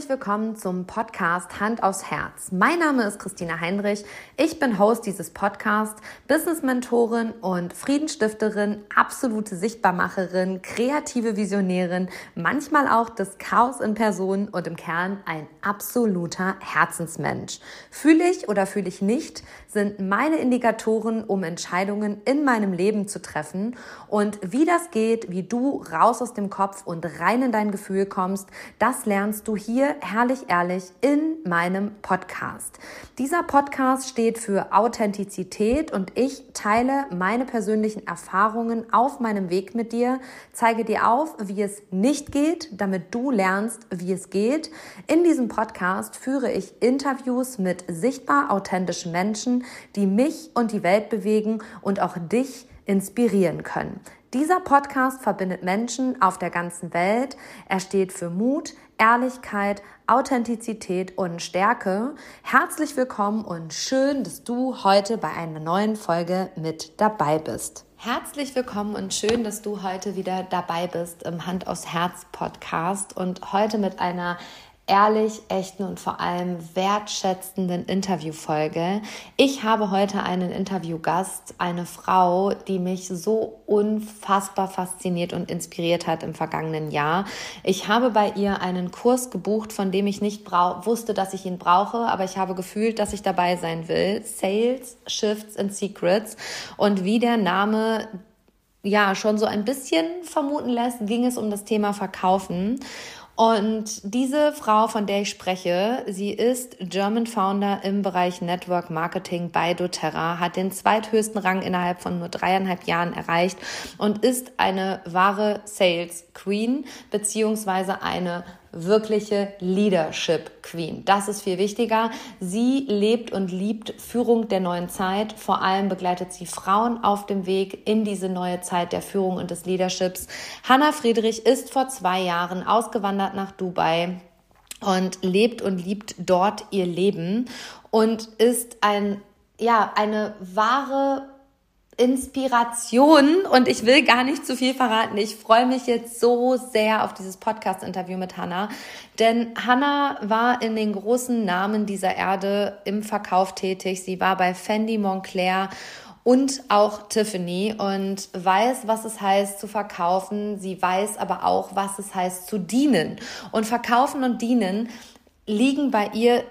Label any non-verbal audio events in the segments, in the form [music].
Herzlich willkommen zum Podcast Hand aus Herz. Mein Name ist Christina Heinrich. Ich bin Host dieses Podcasts, Business-Mentorin und Friedensstifterin, absolute Sichtbarmacherin, kreative Visionärin, manchmal auch das Chaos in Person und im Kern ein absoluter Herzensmensch. Fühle ich oder fühle ich nicht, sind meine Indikatoren, um Entscheidungen in meinem Leben zu treffen. Und wie das geht, wie du raus aus dem Kopf und rein in dein Gefühl kommst, das lernst du hier herrlich ehrlich in meinem Podcast. Dieser Podcast steht für Authentizität und ich teile meine persönlichen Erfahrungen auf meinem Weg mit dir, zeige dir auf, wie es nicht geht, damit du lernst, wie es geht. In diesem Podcast führe ich Interviews mit sichtbar authentischen Menschen, die mich und die Welt bewegen und auch dich inspirieren können. Dieser Podcast verbindet Menschen auf der ganzen Welt. Er steht für Mut, Ehrlichkeit, Authentizität und Stärke. Herzlich willkommen und schön, dass du heute bei einer neuen Folge mit dabei bist. Herzlich willkommen und schön, dass du heute wieder dabei bist im Hand aus Herz Podcast und heute mit einer ehrlich, echten und vor allem wertschätzenden Interviewfolge. Ich habe heute einen Interviewgast, eine Frau, die mich so unfassbar fasziniert und inspiriert hat im vergangenen Jahr. Ich habe bei ihr einen Kurs gebucht, von dem ich nicht wusste, dass ich ihn brauche, aber ich habe gefühlt, dass ich dabei sein will. Sales, Shifts and Secrets. Und wie der Name ja schon so ein bisschen vermuten lässt, ging es um das Thema Verkaufen. Und diese Frau, von der ich spreche, sie ist German Founder im Bereich Network Marketing bei doTERRA, hat den zweithöchsten Rang innerhalb von nur dreieinhalb Jahren erreicht und ist eine wahre Sales Queen beziehungsweise eine wirkliche Leadership Queen. Das ist viel wichtiger. Sie lebt und liebt Führung der neuen Zeit. Vor allem begleitet sie Frauen auf dem Weg in diese neue Zeit der Führung und des Leaderships. Hanna Friedrich ist vor zwei Jahren ausgewandert nach Dubai und lebt und liebt dort ihr Leben und ist ein, ja, eine wahre Inspiration und ich will gar nicht zu viel verraten. Ich freue mich jetzt so sehr auf dieses Podcast-Interview mit Hannah, denn Hannah war in den großen Namen dieser Erde im Verkauf tätig. Sie war bei Fendi Montclair und auch Tiffany und weiß, was es heißt zu verkaufen. Sie weiß aber auch, was es heißt zu dienen. Und verkaufen und dienen liegen bei ihr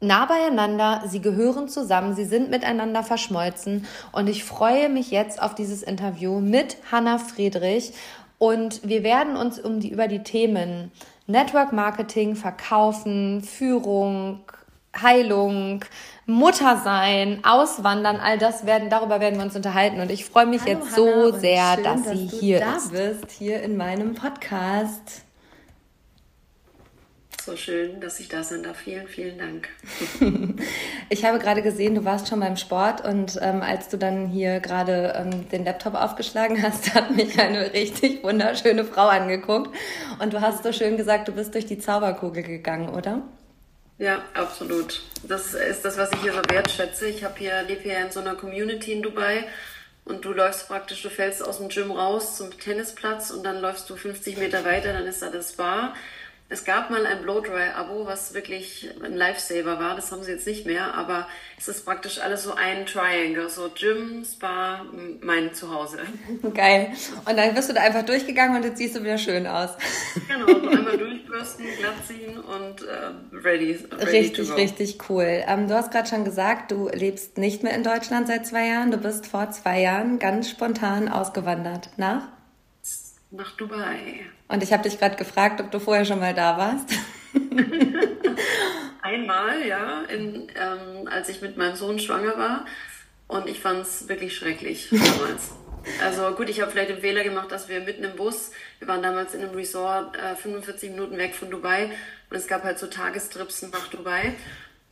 nah beieinander, sie gehören zusammen, sie sind miteinander verschmolzen. Und ich freue mich jetzt auf dieses Interview mit Hanna Friedrich. Und wir werden uns um die, über die Themen Network Marketing, Verkaufen, Führung, Heilung, Muttersein, Auswandern, all das werden, darüber werden wir uns unterhalten. Und ich freue mich Hallo jetzt Hannah, so sehr, schön, dass, dass sie hier da ist. bist, hier in meinem Podcast so schön, dass ich da sein darf. Vielen, vielen Dank. [laughs] ich habe gerade gesehen, du warst schon beim Sport und ähm, als du dann hier gerade ähm, den Laptop aufgeschlagen hast, [laughs] hat mich eine richtig wunderschöne Frau angeguckt. Und du hast so schön gesagt, du bist durch die Zauberkugel gegangen, oder? Ja, absolut. Das ist das, was ich hier so wertschätze. Ich habe hier, lebe hier in so einer Community in Dubai und du läufst praktisch, du fällst aus dem Gym raus zum Tennisplatz und dann läufst du 50 Meter weiter, dann ist da das Bar es gab mal ein Blowdry-Abo, was wirklich ein Lifesaver war. Das haben sie jetzt nicht mehr, aber es ist praktisch alles so ein Triangle. So Gym, Spa, mein Zuhause. [laughs] Geil. Und dann bist du da einfach durchgegangen und jetzt siehst du wieder schön aus. [laughs] Genau, so einmal durchbürsten, glatt ziehen und äh, ready, ready. Richtig, richtig cool. Ähm, du hast gerade schon gesagt, du lebst nicht mehr in Deutschland seit zwei Jahren. Du bist vor zwei Jahren ganz spontan ausgewandert. Nach? Nach Dubai. Und ich habe dich gerade gefragt, ob du vorher schon mal da warst. [laughs] Einmal, ja, in, ähm, als ich mit meinem Sohn schwanger war. Und ich fand es wirklich schrecklich damals. [laughs] Also gut, ich habe vielleicht den Fehler gemacht, dass wir mitten im Bus, wir waren damals in einem Resort äh, 45 Minuten weg von Dubai und es gab halt so Tagestrips nach Dubai.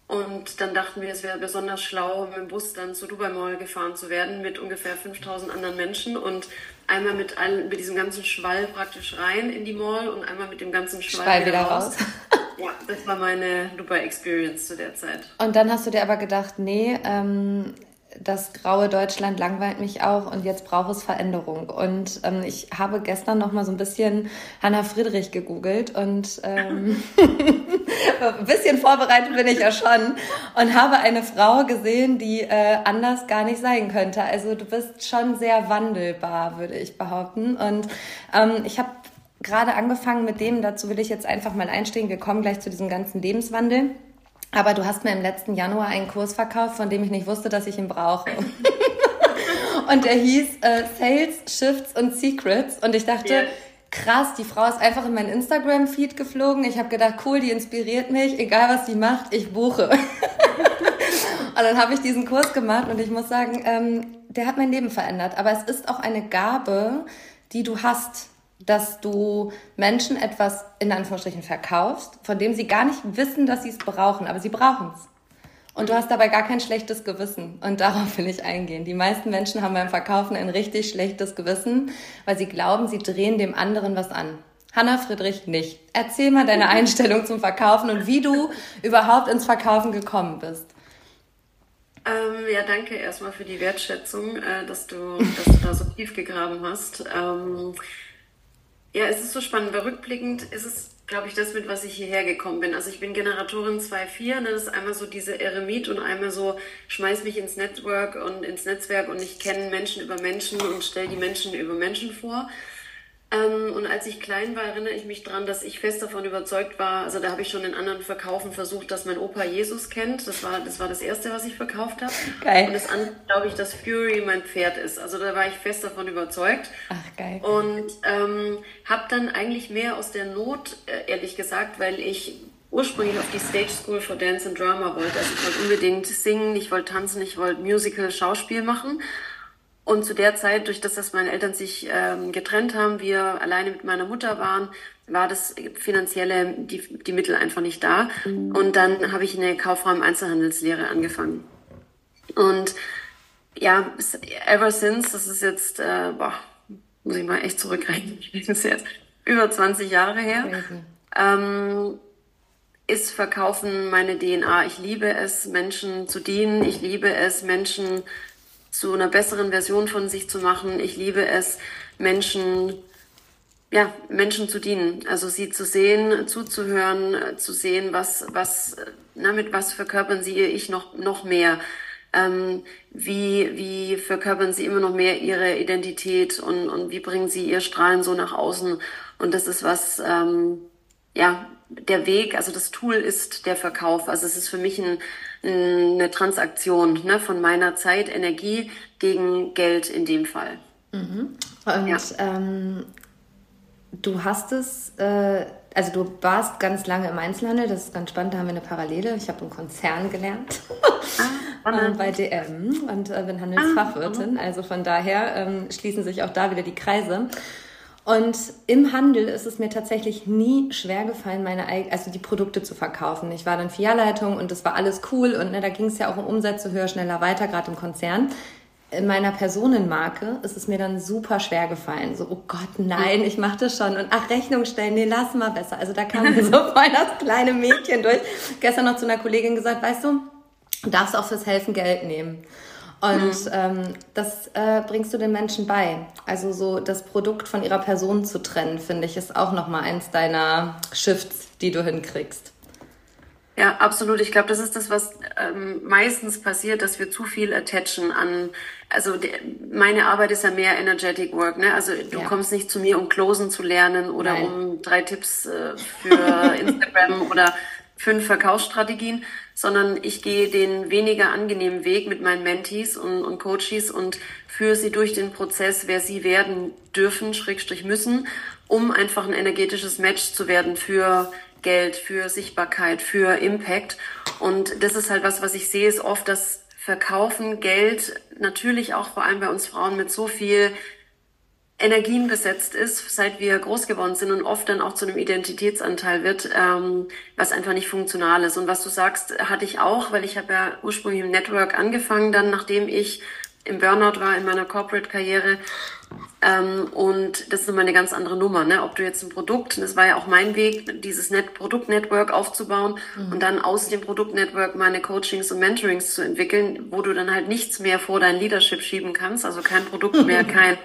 Und dann dachten wir, es wäre besonders schlau, mit dem Bus dann zur Dubai Mall gefahren zu werden mit ungefähr 5000 anderen Menschen und einmal mit, all, mit diesem ganzen Schwall praktisch rein in die Mall und einmal mit dem ganzen Schwall, Schwall wieder, raus. raus. [laughs] ja, das war meine Dubai Experience zu der Zeit. Und dann hast du dir aber gedacht, nee, ähm, das graue Deutschland langweilt mich auch und jetzt braucht es Veränderung. Und ähm, ich habe gestern noch mal so ein bisschen Hannah Friedrich gegoogelt und ähm, [laughs] ein bisschen vorbereitet bin ich ja schon und habe eine Frau gesehen, die äh, anders gar nicht sein könnte. Also du bist schon sehr wandelbar, würde ich behaupten. Und ähm, ich habe gerade angefangen mit dem, dazu will ich jetzt einfach mal einstehen. Wir kommen gleich zu diesem ganzen Lebenswandel. Aber du hast mir im letzten Januar einen Kurs verkauft, von dem ich nicht wusste, dass ich ihn brauche. [laughs] und der hieß äh, Sales, Shifts und Secrets. Und ich dachte, yeah. krass, die Frau ist einfach in meinen Instagram-Feed geflogen. Ich habe gedacht, cool, die inspiriert mich. Egal, was sie macht, ich buche. [laughs] und dann habe ich diesen Kurs gemacht und ich muss sagen, ähm, der hat mein Leben verändert. Aber es ist auch eine Gabe, die du hast dass du Menschen etwas in Anführungsstrichen verkaufst, von dem sie gar nicht wissen, dass sie es brauchen, aber sie brauchen es. Und du hast dabei gar kein schlechtes Gewissen. Und [laughs] darauf will ich eingehen. Die meisten Menschen haben beim Verkaufen ein richtig schlechtes Gewissen, weil sie glauben, sie drehen dem anderen was an. Hanna Friedrich nicht. Erzähl mal deine Einstellung zum Verkaufen und wie du überhaupt ins Verkaufen gekommen bist. Ähm, ja, danke erstmal für die Wertschätzung, äh, dass, du, dass du da so tief gegraben hast. Ähm, ja, es ist so spannend, weil rückblickend ist es, glaube ich, das, mit was ich hierher gekommen bin. Also ich bin Generatorin 2.4, ne? das ist einmal so diese Eremit und einmal so, schmeiß mich ins Network und ins Netzwerk und ich kenne Menschen über Menschen und stelle die Menschen über Menschen vor. Ähm, und als ich klein war, erinnere ich mich daran, dass ich fest davon überzeugt war, also da habe ich schon in anderen Verkaufen versucht, dass mein Opa Jesus kennt. Das war das, war das Erste, was ich verkauft habe. Geil. Und das andere, glaube ich, dass Fury mein Pferd ist. Also da war ich fest davon überzeugt. Ach, geil. Und ähm, habe dann eigentlich mehr aus der Not, äh, ehrlich gesagt, weil ich ursprünglich auf die Stage School for Dance and Drama wollte. Also ich wollte unbedingt singen, ich wollte tanzen, ich wollte Musical, Schauspiel machen. Und zu der Zeit, durch das, dass meine Eltern sich ähm, getrennt haben, wir alleine mit meiner Mutter waren, war das finanzielle, die, die Mittel einfach nicht da. Und dann habe ich eine Kaufraum-Einzelhandelslehre angefangen. Und ja, ever since, das ist jetzt, äh, boah, muss ich mal echt zurückrechnen, das ist jetzt über 20 Jahre her, ähm, ist Verkaufen meine DNA. Ich liebe es, Menschen zu dienen. Ich liebe es, Menschen zu einer besseren Version von sich zu machen. Ich liebe es, Menschen, ja, Menschen zu dienen. Also sie zu sehen, zuzuhören, zu sehen, was, was, na, mit was verkörpern sie ihr Ich noch, noch mehr. Ähm, wie, wie verkörpern sie immer noch mehr ihre Identität und, und wie bringen sie ihr Strahlen so nach außen. Und das ist was, ähm, ja, der Weg, also das Tool ist der Verkauf. Also es ist für mich ein, eine Transaktion ne, von meiner Zeit, Energie gegen Geld in dem Fall. Mhm. Und ja. ähm, du hast es, äh, also du warst ganz lange im Einzelhandel, das ist ganz spannend, da haben wir eine Parallele. Ich habe im Konzern gelernt ah, [laughs] bei DM und äh, bin Handelsfachwirtin. Ah, also von daher ähm, schließen sich auch da wieder die Kreise. Und im Handel ist es mir tatsächlich nie schwer gefallen, meine also die Produkte zu verkaufen. Ich war dann Filialleitung und das war alles cool und ne, da ging es ja auch um Umsätze höher, schneller weiter, gerade im Konzern. In meiner Personenmarke ist es mir dann super schwer gefallen. So, oh Gott, nein, ich mache das schon. Und ach, Rechnung stellen, nee, lass mal besser. Also da kam mir [laughs] so voll das kleine Mädchen durch. Gestern noch zu einer Kollegin gesagt, weißt du, du darfst auch fürs Helfen Geld nehmen. Und mhm. ähm, das äh, bringst du den Menschen bei. Also so das Produkt von ihrer Person zu trennen, finde ich, ist auch nochmal eins deiner Shifts, die du hinkriegst. Ja, absolut. Ich glaube, das ist das, was ähm, meistens passiert, dass wir zu viel attachen an. Also die, meine Arbeit ist ja mehr energetic work. Ne? Also du ja. kommst nicht zu mir, um Closen zu lernen oder Nein. um drei Tipps äh, für [laughs] Instagram oder fünf Verkaufsstrategien, sondern ich gehe den weniger angenehmen Weg mit meinen Mentees und, und Coaches und führe sie durch den Prozess, wer sie werden dürfen, Schrägstrich müssen, um einfach ein energetisches Match zu werden für Geld, für Sichtbarkeit, für Impact. Und das ist halt was, was ich sehe, ist oft das Verkaufen, Geld, natürlich auch vor allem bei uns Frauen mit so viel Energien besetzt ist, seit wir groß geworden sind und oft dann auch zu einem Identitätsanteil wird, ähm, was einfach nicht funktional ist. Und was du sagst, hatte ich auch, weil ich habe ja ursprünglich im Network angefangen, dann nachdem ich im Burnout war in meiner Corporate-Karriere, Ähm, und das ist nochmal eine ganz andere Nummer, ne? Ob du jetzt ein Produkt, das war ja auch mein Weg, dieses Net Produktnetwork aufzubauen mhm. und dann aus dem Produktnetwork meine Coachings und Mentorings zu entwickeln, wo du dann halt nichts mehr vor dein Leadership schieben kannst, also kein Produkt mehr, [laughs] kein,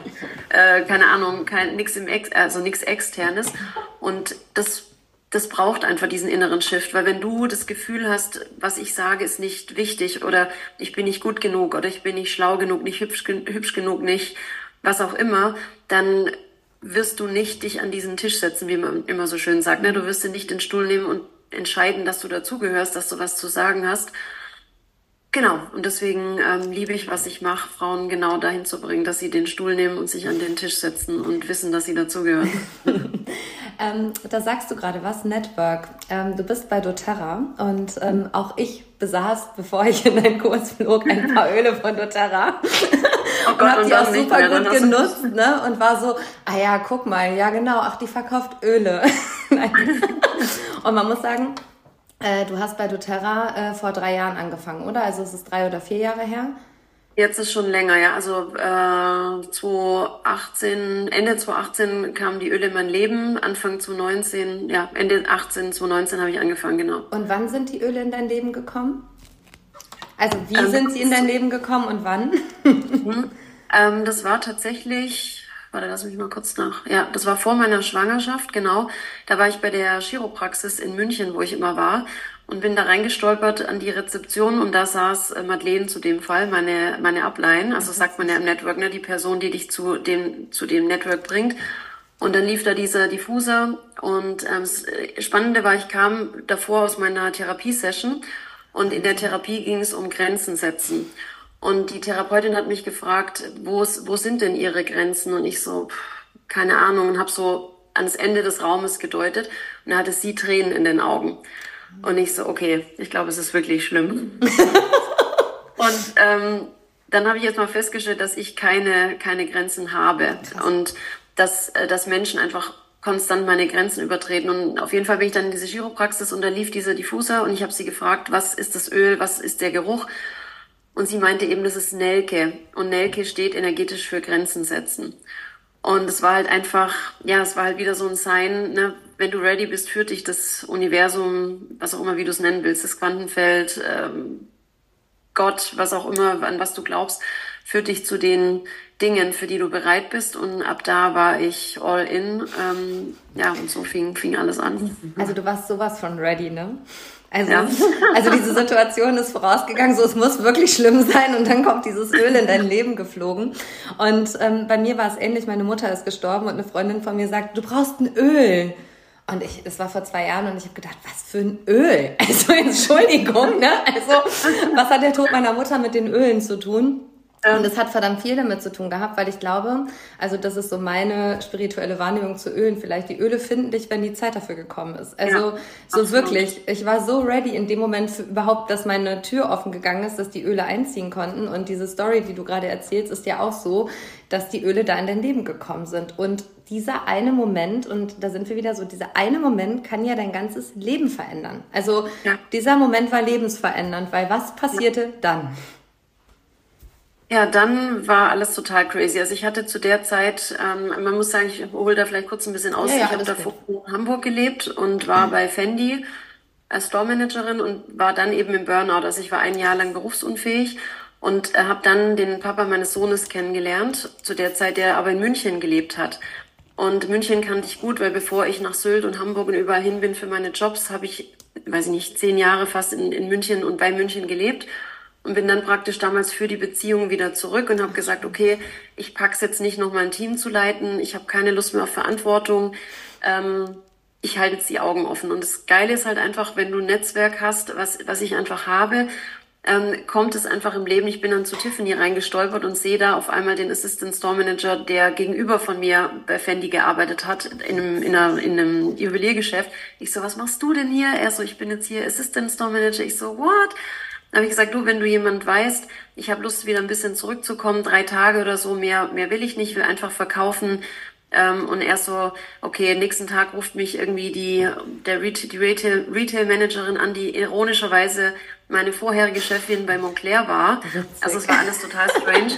äh, keine Ahnung, kein nix im Ex, also nichts externes. Und das das braucht einfach diesen inneren Shift, weil wenn du das Gefühl hast, was ich sage, ist nicht wichtig oder ich bin nicht gut genug oder ich bin nicht schlau genug, nicht hübsch, hübsch genug, nicht was auch immer, dann wirst du nicht dich an diesen Tisch setzen, wie man immer so schön sagt. Ne? Du wirst dir nicht den Stuhl nehmen und entscheiden, dass du dazugehörst, dass du was zu sagen hast. Genau, und deswegen ähm, liebe ich, was ich mache, Frauen genau dahin zu bringen, dass sie den Stuhl nehmen und sich an den Tisch setzen und wissen, dass sie dazugehören. [laughs] [laughs] ähm, da sagst du gerade was, Network. Ähm, du bist bei doTERRA und ähm, auch ich besaß, [laughs] bevor ich in deinen Kurs flog, ein paar Öle von doTERRA. Oh Gott, und habe die auch super gut genutzt, ne? Und war so, ah ja, guck mal, ja genau, ach, die verkauft Öle. [laughs] und man muss sagen, äh, du hast bei doTERRA äh, vor drei Jahren angefangen, oder? Also es ist drei oder vier Jahre her. Jetzt ist schon länger, ja. Also äh, 2018, Ende 2018 kamen die Öle in mein Leben, Anfang 2019, ja, Ende 18, 2019 habe ich angefangen, genau. Und wann sind die Öle in dein Leben gekommen? Also wie ähm, sind sie in dein Leben gekommen und wann? Mhm. ähm, das war tatsächlich, warte, lass mich mal kurz nach. Ja, das war vor meiner Schwangerschaft, genau. Da war ich bei der Chiropraxis in München, wo ich immer war und bin da reingestolpert an die Rezeption und da saß äh, Madeleine zu dem Fall, meine, meine Upline, also sagt man ja im Network, ne, die Person, die dich zu dem, zu dem Network bringt. Und dann lief da dieser Diffuser und ähm, das äh, Spannende war, ich kam davor aus meiner Therapiesession und in der Therapie ging es um Grenzen setzen. Und die Therapeutin hat mich gefragt, wo, wo sind denn ihre Grenzen? Und ich so, keine Ahnung, und habe so ans Ende des Raumes gedeutet. Und da hatte sie Tränen in den Augen. Und ich so, okay, ich glaube, es ist wirklich schlimm. [laughs] und ähm, dann habe ich jetzt mal festgestellt, dass ich keine, keine Grenzen habe. Krass. Und dass, äh, dass Menschen einfach konstant meine Grenzen übertreten. Und auf jeden Fall bin ich dann in diese Chiropraxis und da lief dieser Diffuser und ich habe sie gefragt, was ist das Öl, was ist der Geruch? Und sie meinte eben, das ist Nelke. Und Nelke steht energetisch für Grenzen setzen. Und es war halt einfach, ja, es war halt wieder so ein Sign, ne? wenn du ready bist, führt dich das Universum, was auch immer, wie du es nennen willst, das Quantenfeld, ähm, Gott, was auch immer, an was du glaubst, führt dich zu den Dingen, für die du bereit bist. Und ab da war ich all in. Ähm, ja, und so fing, fing alles an. Also du warst sowas von ready, ne? Also, ja. [laughs] also diese Situation ist vorausgegangen, so es muss wirklich schlimm sein und dann kommt dieses Öl in dein Leben geflogen. Und ähm, bei mir war es ähnlich, meine Mutter ist gestorben und eine Freundin von mir sagt, du brauchst ein Öl. Und ich, es war vor zwei Jahren und ich habe gedacht, was für ein Öl? [laughs] Also Entschuldigung, ne? Also was hat der Tod meiner Mutter mit den Ölen zu tun? Und es hat verdammt viel damit zu tun gehabt, weil ich glaube, also das ist so meine spirituelle Wahrnehmung zu Ölen. Vielleicht die Öle finden dich, wenn die Zeit dafür gekommen ist. Also ja, so absolut. wirklich, ich war so ready in dem Moment für überhaupt, dass meine Tür offen gegangen ist, dass die Öle einziehen konnten. Und diese Story, die du gerade erzählst, ist ja auch so, dass die Öle da in dein Leben gekommen sind. Und dieser eine Moment, und da sind wir wieder so, dieser eine Moment kann ja dein ganzes Leben verändern. Also ja. dieser Moment war lebensverändernd, weil was passierte ja. dann? Ja, dann war alles total crazy. Also ich hatte zu der Zeit, ähm, man muss sagen, ich hole da vielleicht kurz ein bisschen aus. Ja, ja, ich habe davor in Hamburg gelebt und war mhm. bei Fendi als Store-Managerin und war dann eben im Burnout. Also ich war ein Jahr lang berufsunfähig und äh, habe dann den Papa meines Sohnes kennengelernt, zu der Zeit, der aber in München gelebt hat. Und München kannte ich gut, weil bevor ich nach Sylt und Hamburg und überall hin bin für meine Jobs, habe ich, weiß ich nicht, zehn Jahre fast in, in München und bei München gelebt und bin dann praktisch damals für die Beziehung wieder zurück und habe gesagt, okay, ich pack's jetzt nicht noch mal ein Team zu leiten, ich habe keine Lust mehr auf Verantwortung. Ähm, ich halte jetzt die Augen offen. Und das Geile ist halt einfach, wenn du ein Netzwerk hast, was, was ich einfach habe, ähm, kommt es einfach im Leben. Ich bin dann zu Tiffany reingestolpert und sehe da auf einmal den Assistant Store Manager, der gegenüber von mir bei Fendi gearbeitet hat, in einem, in, einer, in einem Juweliergeschäft. Ich so, was machst du denn hier? Er so, ich bin jetzt hier Assistant Store Manager. Ich so, what? Habe ich gesagt, du, wenn du jemand weißt, ich habe Lust, wieder ein bisschen zurückzukommen, drei Tage oder so, mehr, mehr will ich nicht, will einfach verkaufen. Ähm, und er so, okay, nächsten Tag ruft mich irgendwie die, der Retail, die Retail, Retail Managerin an, die ironischerweise meine vorherige Chefin bei Montclair war. [laughs] Also es war alles total strange.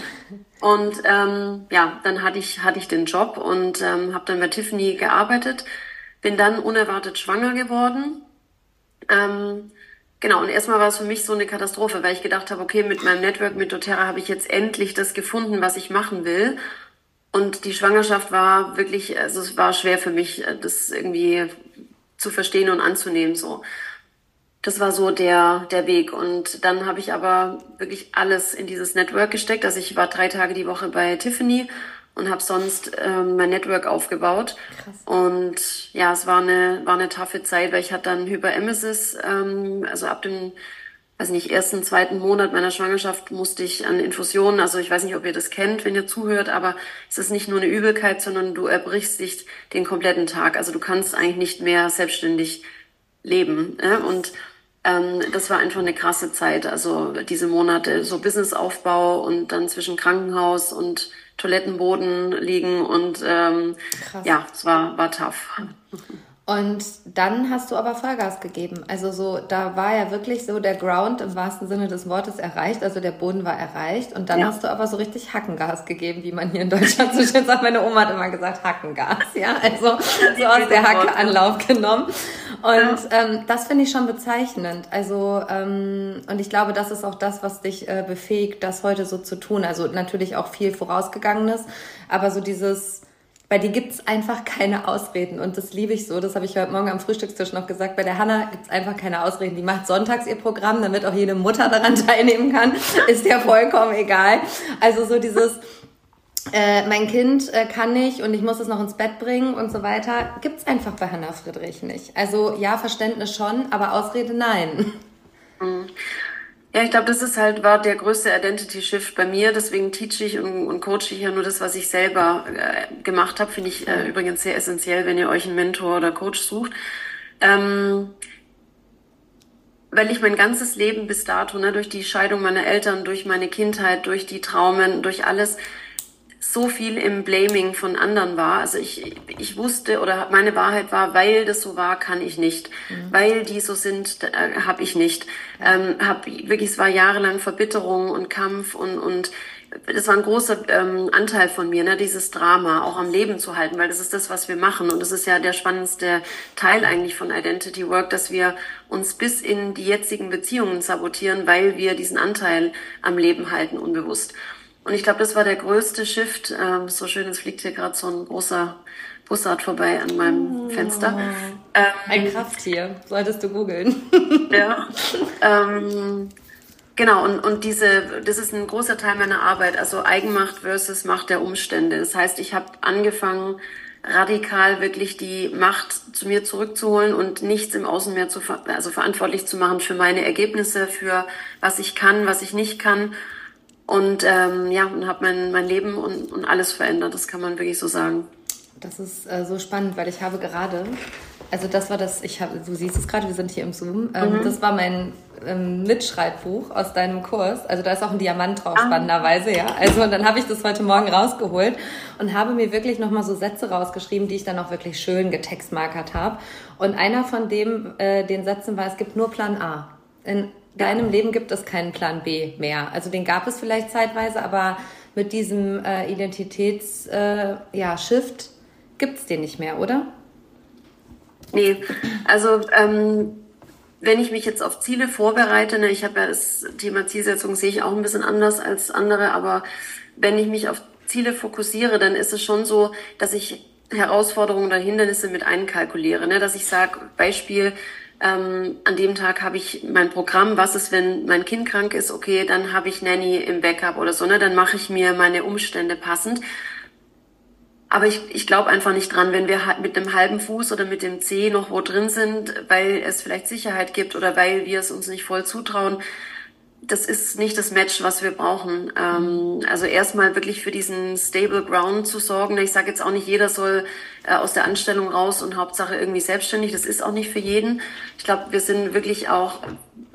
Und ähm, ja, dann hatte ich, hatte ich den Job und ähm, habe dann bei Tiffany gearbeitet. Bin dann unerwartet schwanger geworden. Ähm, genau, und erstmal war es für mich so eine Katastrophe, weil ich gedacht habe, okay, mit meinem Network, mit doTERRA habe ich jetzt endlich das gefunden, was ich machen will. Und die Schwangerschaft war wirklich, also es war schwer für mich, das irgendwie zu verstehen und anzunehmen, so. Das war so der, der Weg. Und dann habe ich aber wirklich alles in dieses Network gesteckt. Also ich war drei Tage die Woche bei Tiffany und habe sonst ähm, mein Network aufgebaut. Krass. Und ja, es war eine, war eine taffe Zeit, weil ich hatte dann Hyperemesis, ähm, also ab dem, weiß nicht, ersten, zweiten Monat meiner Schwangerschaft musste ich an Infusionen, also ich weiß nicht, ob ihr das kennt, wenn ihr zuhört, aber es ist nicht nur eine Übelkeit, sondern du erbrichst dich den kompletten Tag. Also du kannst eigentlich nicht mehr selbstständig leben. Äh? Und ähm, das war einfach eine krasse Zeit. Also diese Monate, so Businessaufbau und dann zwischen Krankenhaus und Toilettenboden liegen und ähm, ja, es war, war tough. Und dann hast du aber Vollgas gegeben. Also so, da war ja wirklich so der Ground im wahrsten Sinne des Wortes erreicht, also der Boden war erreicht. Und dann ja. hast du aber so richtig Hackengas gegeben, wie man hier in Deutschland so schön sagt. Meine Oma hat immer gesagt Hackengas, ja. Also so aus der Hacke Anlauf genommen. Und ähm, das finde ich schon bezeichnend. Also, ähm, und ich glaube, das ist auch das, was dich äh, befähigt, das heute so zu tun. Also natürlich auch viel Vorausgegangenes, aber so dieses bei dir gibt's einfach keine Ausreden und das liebe ich so. Das habe ich heute Morgen am Frühstückstisch noch gesagt. Bei der Hanna gibt's einfach keine Ausreden. Die macht sonntags ihr Programm, damit auch jede Mutter daran [laughs] teilnehmen kann. Ist ja vollkommen egal. Also so dieses, äh, mein Kind äh, kann nicht und ich muss es noch ins Bett bringen und so weiter, gibt's einfach bei Hanna Friedrich nicht. Also ja, Verständnis schon, aber Ausrede nein. Mhm. Ja, ich glaube, das ist halt, war der größte Identity Shift bei mir. Deswegen teach ich und, und coache ich ja nur das, was ich selber äh, gemacht habe. Finde ich äh, übrigens sehr essentiell, wenn ihr euch einen Mentor oder Coach sucht. Ähm, weil ich mein ganzes Leben bis dato, ne, durch die Scheidung meiner Eltern, durch meine Kindheit, durch die Traumen, durch alles, so viel im Blaming von anderen war. Also ich, ich wusste oder meine Wahrheit war, weil das so war, kann ich nicht. Mhm. Weil die so sind, äh, habe ich nicht. Ähm, hab wirklich, es war jahrelang Verbitterung und Kampf und, und das war ein großer ähm, Anteil von mir, ne, dieses Drama auch am Leben zu halten, weil das ist das, was wir machen. Und das ist ja der spannendste Teil eigentlich von Identity Work, dass wir uns bis in die jetzigen Beziehungen sabotieren, weil wir diesen Anteil am Leben halten, unbewusst. Und ich glaube, das war der größte Shift. Ähm, so schön, es fliegt hier gerade so ein großer Bussard vorbei an meinem oh, Fenster. Ähm, ein Krafttier, solltest du googeln. [laughs] ja. Ähm, genau, und, und diese, das ist ein großer Teil meiner Arbeit, also Eigenmacht versus Macht der Umstände. Das heißt, ich habe angefangen, radikal wirklich die Macht zu mir zurückzuholen und nichts im Außen mehr zu, also verantwortlich zu machen für meine Ergebnisse, für was ich kann, was ich nicht kann und ähm, ja, und habe mein, mein Leben und, und alles verändert, das kann man wirklich so sagen. Das ist äh, so spannend, weil ich habe gerade, also das war das, ich habe, du siehst es gerade, wir sind hier im Zoom, ähm, mhm. das war mein ähm, Mitschreibbuch aus deinem Kurs. Also da ist auch ein Diamant drauf, ah. spannenderweise, ja. Also und dann habe ich das heute Morgen rausgeholt und habe mir wirklich nochmal so Sätze rausgeschrieben, die ich dann auch wirklich schön getextmarkert habe. Und einer von dem, äh, den Sätzen war, es gibt nur Plan A. In deinem Leben gibt es keinen Plan B mehr. Also den gab es vielleicht zeitweise, aber mit diesem äh, Identitäts-Shift äh, ja, gibt es den nicht mehr, oder? Nee, also ähm, wenn ich mich jetzt auf Ziele vorbereite, ne, ich habe ja das Thema Zielsetzung sehe ich auch ein bisschen anders als andere, aber wenn ich mich auf Ziele fokussiere, dann ist es schon so, dass ich Herausforderungen oder Hindernisse mit einkalkuliere. Ne? Dass ich sage, Beispiel, ähm, an dem Tag habe ich mein Programm, was ist, wenn mein Kind krank ist, okay, dann habe ich Nanny im Backup oder so, ne? dann mache ich mir meine Umstände passend. Aber ich, ich glaube einfach nicht dran, wenn wir mit einem halben Fuß oder mit dem Zeh noch wo drin sind, weil es vielleicht Sicherheit gibt oder weil wir es uns nicht voll zutrauen, das ist nicht das Match, was wir brauchen. Ähm, also erstmal wirklich für diesen stable ground zu sorgen. Ich sage jetzt auch nicht, jeder soll äh, aus der Anstellung raus und Hauptsache irgendwie selbstständig. Das ist auch nicht für jeden. Ich glaube, wir sind wirklich auch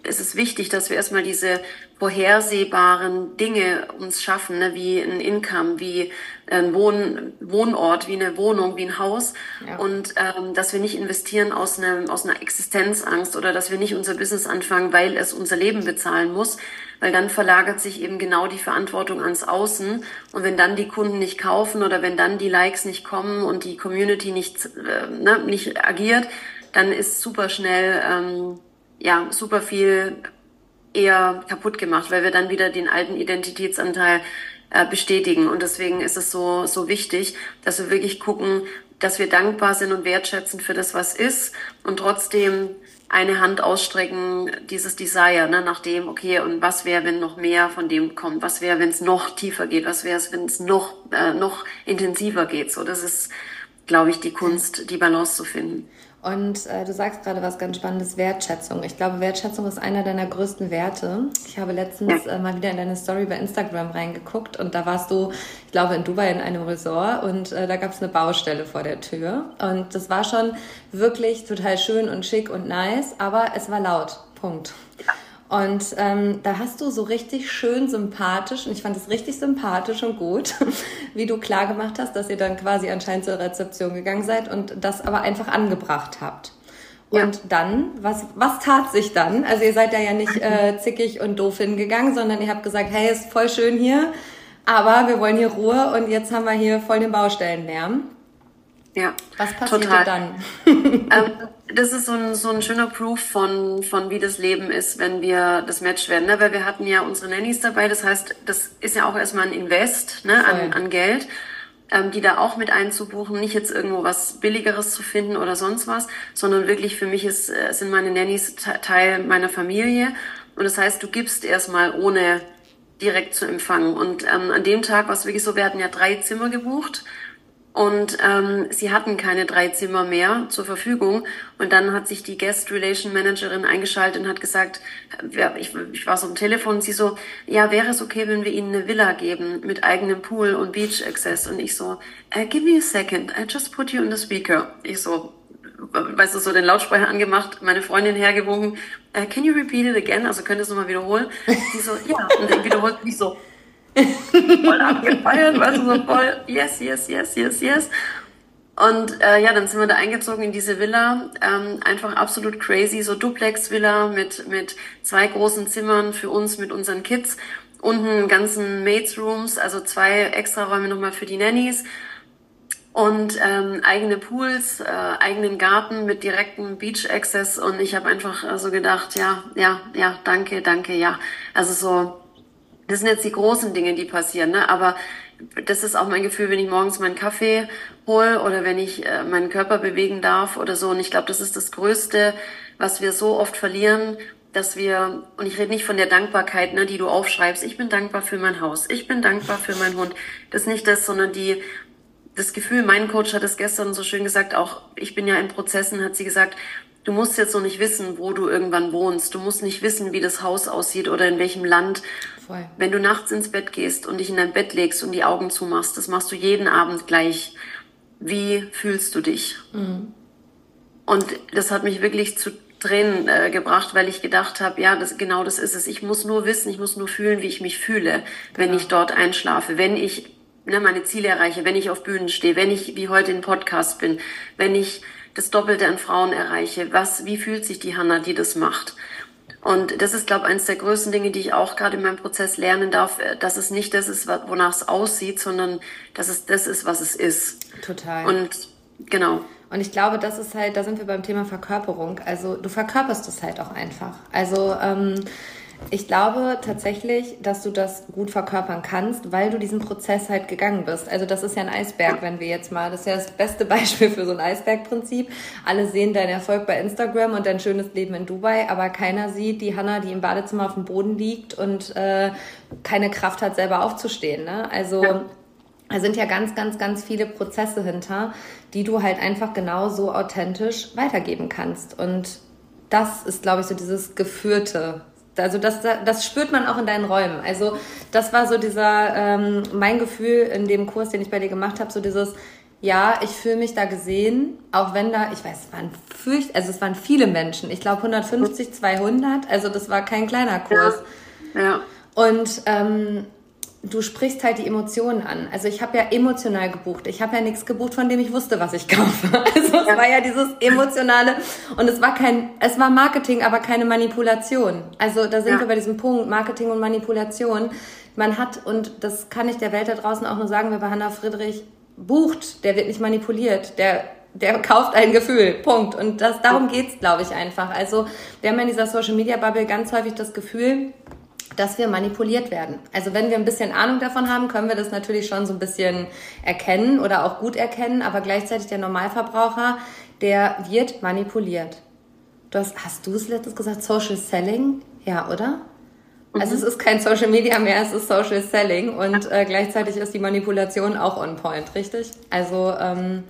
es ist wichtig, dass wir erstmal diese vorhersehbaren Dinge uns schaffen, ne, wie ein Income, wie ein Wohn Wohnort, wie eine Wohnung, wie ein Haus. Ja. Und ähm, dass wir nicht investieren aus, einem, aus einer Existenzangst oder dass wir nicht unser Business anfangen, weil es unser Leben bezahlen muss. Weil dann verlagert sich eben genau die Verantwortung ans Außen. Und wenn dann die Kunden nicht kaufen oder wenn dann die Likes nicht kommen und die Community nicht, äh, ne, nicht agiert, dann ist super schnell ähm, ja super viel eher kaputt gemacht, weil wir dann wieder den alten Identitätsanteil äh, bestätigen. Und deswegen ist es so, so wichtig, dass wir wirklich gucken, dass wir dankbar sind und wertschätzen für das, was ist und trotzdem eine Hand ausstrecken, dieses Desire, ne, nach dem, okay, und was wäre, wenn noch mehr von dem kommt? Was wäre, wenn es noch tiefer geht? Was wäre es, wenn es noch, äh, noch intensiver geht? So, das ist, glaube ich, die Kunst, die Balance zu finden. Und äh, du sagst gerade was ganz Spannendes, Wertschätzung. Ich glaube, Wertschätzung ist einer deiner größten Werte. Ich habe letztens äh, mal wieder in deine Story bei Instagram reingeguckt und da warst du, ich glaube, in Dubai in einem Resort und äh, da gab es eine Baustelle vor der Tür. Und das war schon wirklich total schön und schick und nice, aber es war laut. Punkt. Und ähm, da hast du so richtig schön sympathisch, und ich fand es richtig sympathisch und gut, [laughs] wie du klar gemacht hast, dass ihr dann quasi anscheinend zur Rezeption gegangen seid und das aber einfach angebracht habt. Und ja. dann, was, was tat sich dann? Also ihr seid da ja nicht äh, [laughs] zickig und doof hingegangen, sondern ihr habt gesagt, hey, ist voll schön hier, aber wir wollen hier Ruhe und jetzt haben wir hier voll den Baustellenlärm. Ja. Was passiert total. dann? ähm, [laughs] das ist so ein, so ein schöner Proof von, von wie das Leben ist, wenn wir das Match werden. Ne? Weil wir hatten ja unsere Nannies dabei. Das heißt, das ist ja auch erstmal ein Invest ne? an, an Geld, ähm, die da auch mit einzubuchen. Nicht jetzt irgendwo was Billigeres zu finden oder sonst was, sondern wirklich für mich ist, äh, sind meine Nannies Teil meiner Familie. Und das heißt, du gibst erstmal ohne direkt zu empfangen. Und ähm, an dem Tag war es wirklich so, wir hatten ja drei Zimmer gebucht und ähm, sie hatten keine drei Zimmer mehr zur Verfügung. Und dann hat sich die Guest Relation Managerin eingeschaltet und hat gesagt, ich, ich war so am Telefon sie so, ja, wäre es okay, wenn wir ihnen eine Villa geben mit eigenem Pool und Beach Access? Und ich so, uh, give me a second, I just put you in the speaker. Ich so, weißt du, so den Lautsprecher angemacht, meine Freundin hergewunken, uh, can you repeat it again? Also könntest du mal wiederholen? Sie so, ja. Und dann wiederholt mich so, voll abgefeiert, weißt du, so voll, yes, yes, yes, yes, yes. Und äh, ja, dann sind wir da eingezogen in diese Villa, ähm, einfach absolut crazy, so Duplex-Villa mit, mit zwei großen Zimmern für uns, mit unseren Kids, unten ganzen Mates-Rooms, also zwei extra Räume nochmal für die Nannies und ähm, eigene Pools, äh, eigenen Garten mit direktem Beach-Access und ich habe einfach äh, so gedacht, ja, ja, ja, danke, danke, ja. Also so das sind jetzt die großen Dinge, die passieren, ne? aber das ist auch mein Gefühl, wenn ich morgens meinen Kaffee hole oder wenn ich äh, meinen Körper bewegen darf oder so. Und ich glaube, das ist das Größte, was wir so oft verlieren, dass wir, und ich rede nicht von der Dankbarkeit, ne, die du aufschreibst, ich bin dankbar für mein Haus, ich bin dankbar für meinen Hund. Das ist nicht das, sondern die, das Gefühl, mein Coach hat es gestern so schön gesagt, auch ich bin ja in Prozessen, hat sie gesagt, Du musst jetzt noch nicht wissen, wo du irgendwann wohnst. Du musst nicht wissen, wie das Haus aussieht oder in welchem Land. Voll. Wenn du nachts ins Bett gehst und dich in dein Bett legst und die Augen zumachst, das machst du jeden Abend gleich. Wie fühlst du dich? Mhm. Und das hat mich wirklich zu Tränen äh, gebracht, weil ich gedacht habe, ja, das, genau das ist es. Ich muss nur wissen, ich muss nur fühlen, wie ich mich fühle, genau. wenn ich dort einschlafe, wenn ich ne, meine Ziele erreiche, wenn ich auf Bühnen stehe, wenn ich wie heute in Podcast bin, wenn ich das Doppelte an Frauen erreiche. Was, wie fühlt sich die Hanna, die das macht? Und das ist, glaube ich, eines der größten Dinge, die ich auch gerade in meinem Prozess lernen darf, äh, dass es nicht das ist, wonach es aussieht, sondern dass es das ist, was es ist. Total. Und genau. Und ich glaube, das ist halt, da sind wir beim Thema Verkörperung. Also du verkörperst es halt auch einfach. Also ähm, ich glaube tatsächlich, dass du das gut verkörpern kannst, weil du diesen Prozess halt gegangen bist. Also das ist ja ein Eisberg, wenn wir jetzt mal, das ist ja das beste [laughs] Beispiel für so ein Eisbergprinzip. Alle sehen deinen Erfolg bei Instagram und dein schönes Leben in Dubai, aber keiner sieht die Hanna, die im Badezimmer auf dem Boden liegt und äh, keine Kraft hat, selber aufzustehen. Ne? Also ja. Da sind ja ganz, ganz, ganz viele Prozesse hinter, die du halt einfach genauso authentisch weitergeben kannst. Und das ist, glaube ich, so dieses geführte also das, das spürt man auch in deinen Räumen. Also das war so dieser, ähm, mein Gefühl in dem Kurs, den ich bei dir gemacht habe, so dieses, ja, ich fühle mich da gesehen, auch wenn da, ich weiß, es waren fürcht, also es waren viele Menschen. Ich glaube 150, 200, also das war kein kleiner Kurs. Ja. ja. Und ähm, du sprichst halt die Emotionen an. Also ich habe ja emotional gebucht. Ich habe ja nichts gebucht, von dem ich wusste, was ich [laughs] kaufe. Also es war ja dieses emotionale und es war kein, es war Marketing, aber keine Manipulation. Also da sind ja. wir bei diesem Punkt Marketing und Manipulation. Man hat und das kann ich der Welt da draußen auch nur sagen, wer bei Hannah Friedrich bucht, der wird nicht manipuliert. Der der kauft ein Gefühl. Punkt. Und das, darum geht's, glaube ich, einfach. Also, wir haben in dieser Social Media Bubble ganz häufig das Gefühl, dass wir manipuliert werden. Also wenn wir ein bisschen Ahnung davon haben, können wir das natürlich schon so ein bisschen erkennen oder auch gut erkennen, aber gleichzeitig der Normalverbraucher, der wird manipuliert. Du hast, hast du es letztes gesagt, Social Selling? Ja, oder? Mhm. Also es ist kein Social Media mehr, es ist Social Selling und äh, gleichzeitig ist die Manipulation auch on point, richtig? Also ähm,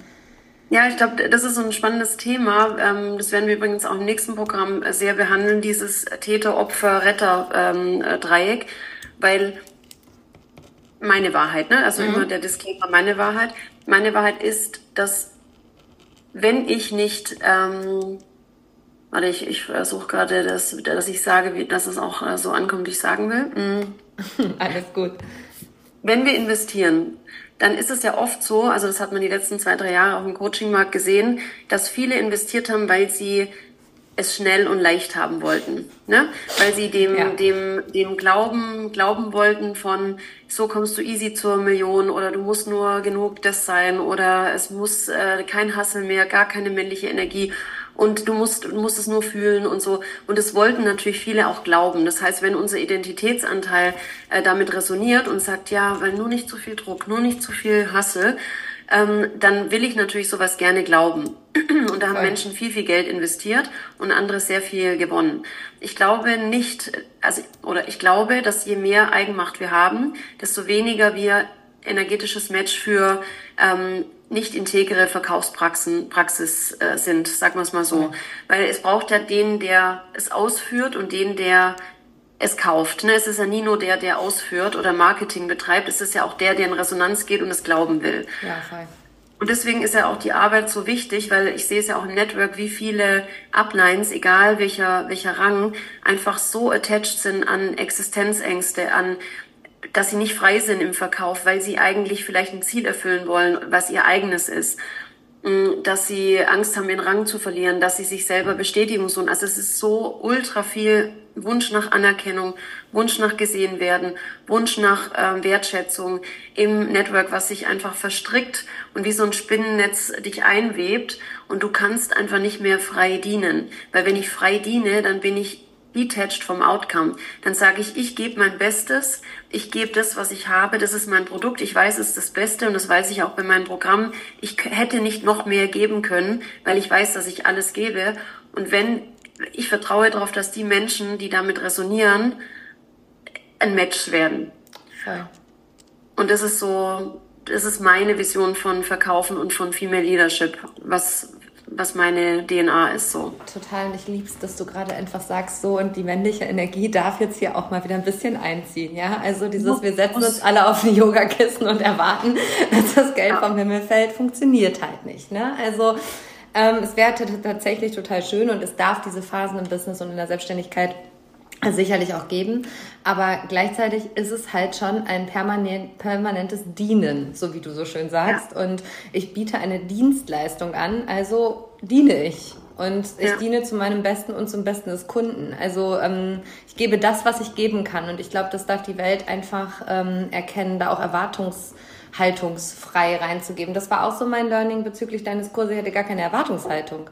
ja, ich glaube, das ist so ein spannendes Thema. Ähm, das werden wir übrigens auch im nächsten Programm sehr behandeln, dieses Täter-Opfer-Retter-Dreieck, weil meine Wahrheit, ne? also mhm. immer der Disclaimer, meine Wahrheit. Meine Wahrheit ist, dass wenn ich nicht, ähm, warte, ich, ich versuche gerade, dass, dass ich sage, wie, dass es auch äh, so ankommt, wie ich sagen will. Mhm. [laughs] Alles gut. Wenn wir investieren, dann ist es ja oft so, also das hat man die letzten zwei, drei Jahre auch im Coachingmarkt gesehen, dass viele investiert haben, weil sie es schnell und leicht haben wollten, ne? Weil sie dem ja. dem dem Glauben glauben wollten von so kommst du easy zur Million oder du musst nur genug das sein oder es muss äh, kein Hassel mehr, gar keine männliche Energie und du musst, du musst es nur fühlen und so. Und es wollten natürlich viele auch glauben. Das heißt, wenn unser Identitätsanteil äh, damit resoniert und sagt, ja, weil nur nicht zu viel Druck, nur nicht zu viel Hasse, ähm, dann will ich natürlich sowas gerne glauben. [clears throat] Und da haben. Menschen viel, viel Geld investiert und andere sehr viel gewonnen. Ich glaube nicht, also, oder ich glaube, dass je mehr Eigenmacht wir haben, desto weniger wir energetisches Match für ähm, nicht integre Verkaufspraxen Praxis äh, sind, sagen wir es mal so. Weil es braucht ja den, der es ausführt und den, der es kauft. Ne? Es ist ja nie nur der, der ausführt oder Marketing betreibt, es ist ja auch der, der in Resonanz geht und es glauben will. Ja, voll. Und deswegen ist ja auch die Arbeit so wichtig, weil ich sehe es ja auch im Network, wie viele Uplines, egal welcher, welcher Rang, einfach so attached sind an Existenzängste, an dass sie nicht frei sind im Verkauf, weil sie eigentlich vielleicht ein Ziel erfüllen wollen, was ihr eigenes ist. Mm, dass sie Angst haben, ihren Rang zu verlieren, dass sie sich selber bestätigen sollen. Also es ist so ultra viel Wunsch nach Anerkennung, Wunsch nach gesehen werden, Wunsch nach äh, Wertschätzung im Network, was sich einfach verstrickt und wie so ein Spinnennetz dich einwebt und du kannst einfach nicht mehr frei dienen. Weil wenn ich frei diene, dann bin ich detached vom Outcome. Dann sage ich, ich gebe mein Bestes, ich gebe das, was ich habe, das ist mein Produkt, ich weiß, es ist das Beste und das weiß ich auch bei meinem Programm. Ich hätte nicht noch mehr geben können, weil ich weiß, dass ich alles gebe. Und wenn, ich vertraue darauf, dass die Menschen, die damit resonieren, ein Match werden. Voll. Und das ist so, das ist meine Vision von Verkaufen und von Female Leadership, was was meine DNA ist so. Total, und ich lieb's, dass du gerade einfach sagst so und die männliche Energie darf jetzt hier auch mal wieder ein bisschen einziehen, ja? Also dieses, wir setzen uns alle auf ein Yogakissen und erwarten, [laughs] dass das Geld ja. vom Himmel fällt, funktioniert halt nicht, ne? Also ähm, es wäre tatsächlich total schön und es darf diese Phasen im Business und in der Selbstständigkeit sicherlich auch geben. Aber gleichzeitig ist es halt schon ein permanent, permanentes Dienen, so wie du so schön sagst. Ja. Und ich biete eine Dienstleistung an, also diene ich. Und ich ja. diene zu meinem Besten und zum Besten des Kunden. Also ähm, ich gebe das, was ich geben kann. Und ich glaube, das darf die Welt einfach ähm, erkennen, da auch erwartungshaltungsfrei reinzugeben. Das war auch so mein Learning bezüglich deines Kurses. Ich hatte gar keine Erwartungshaltung.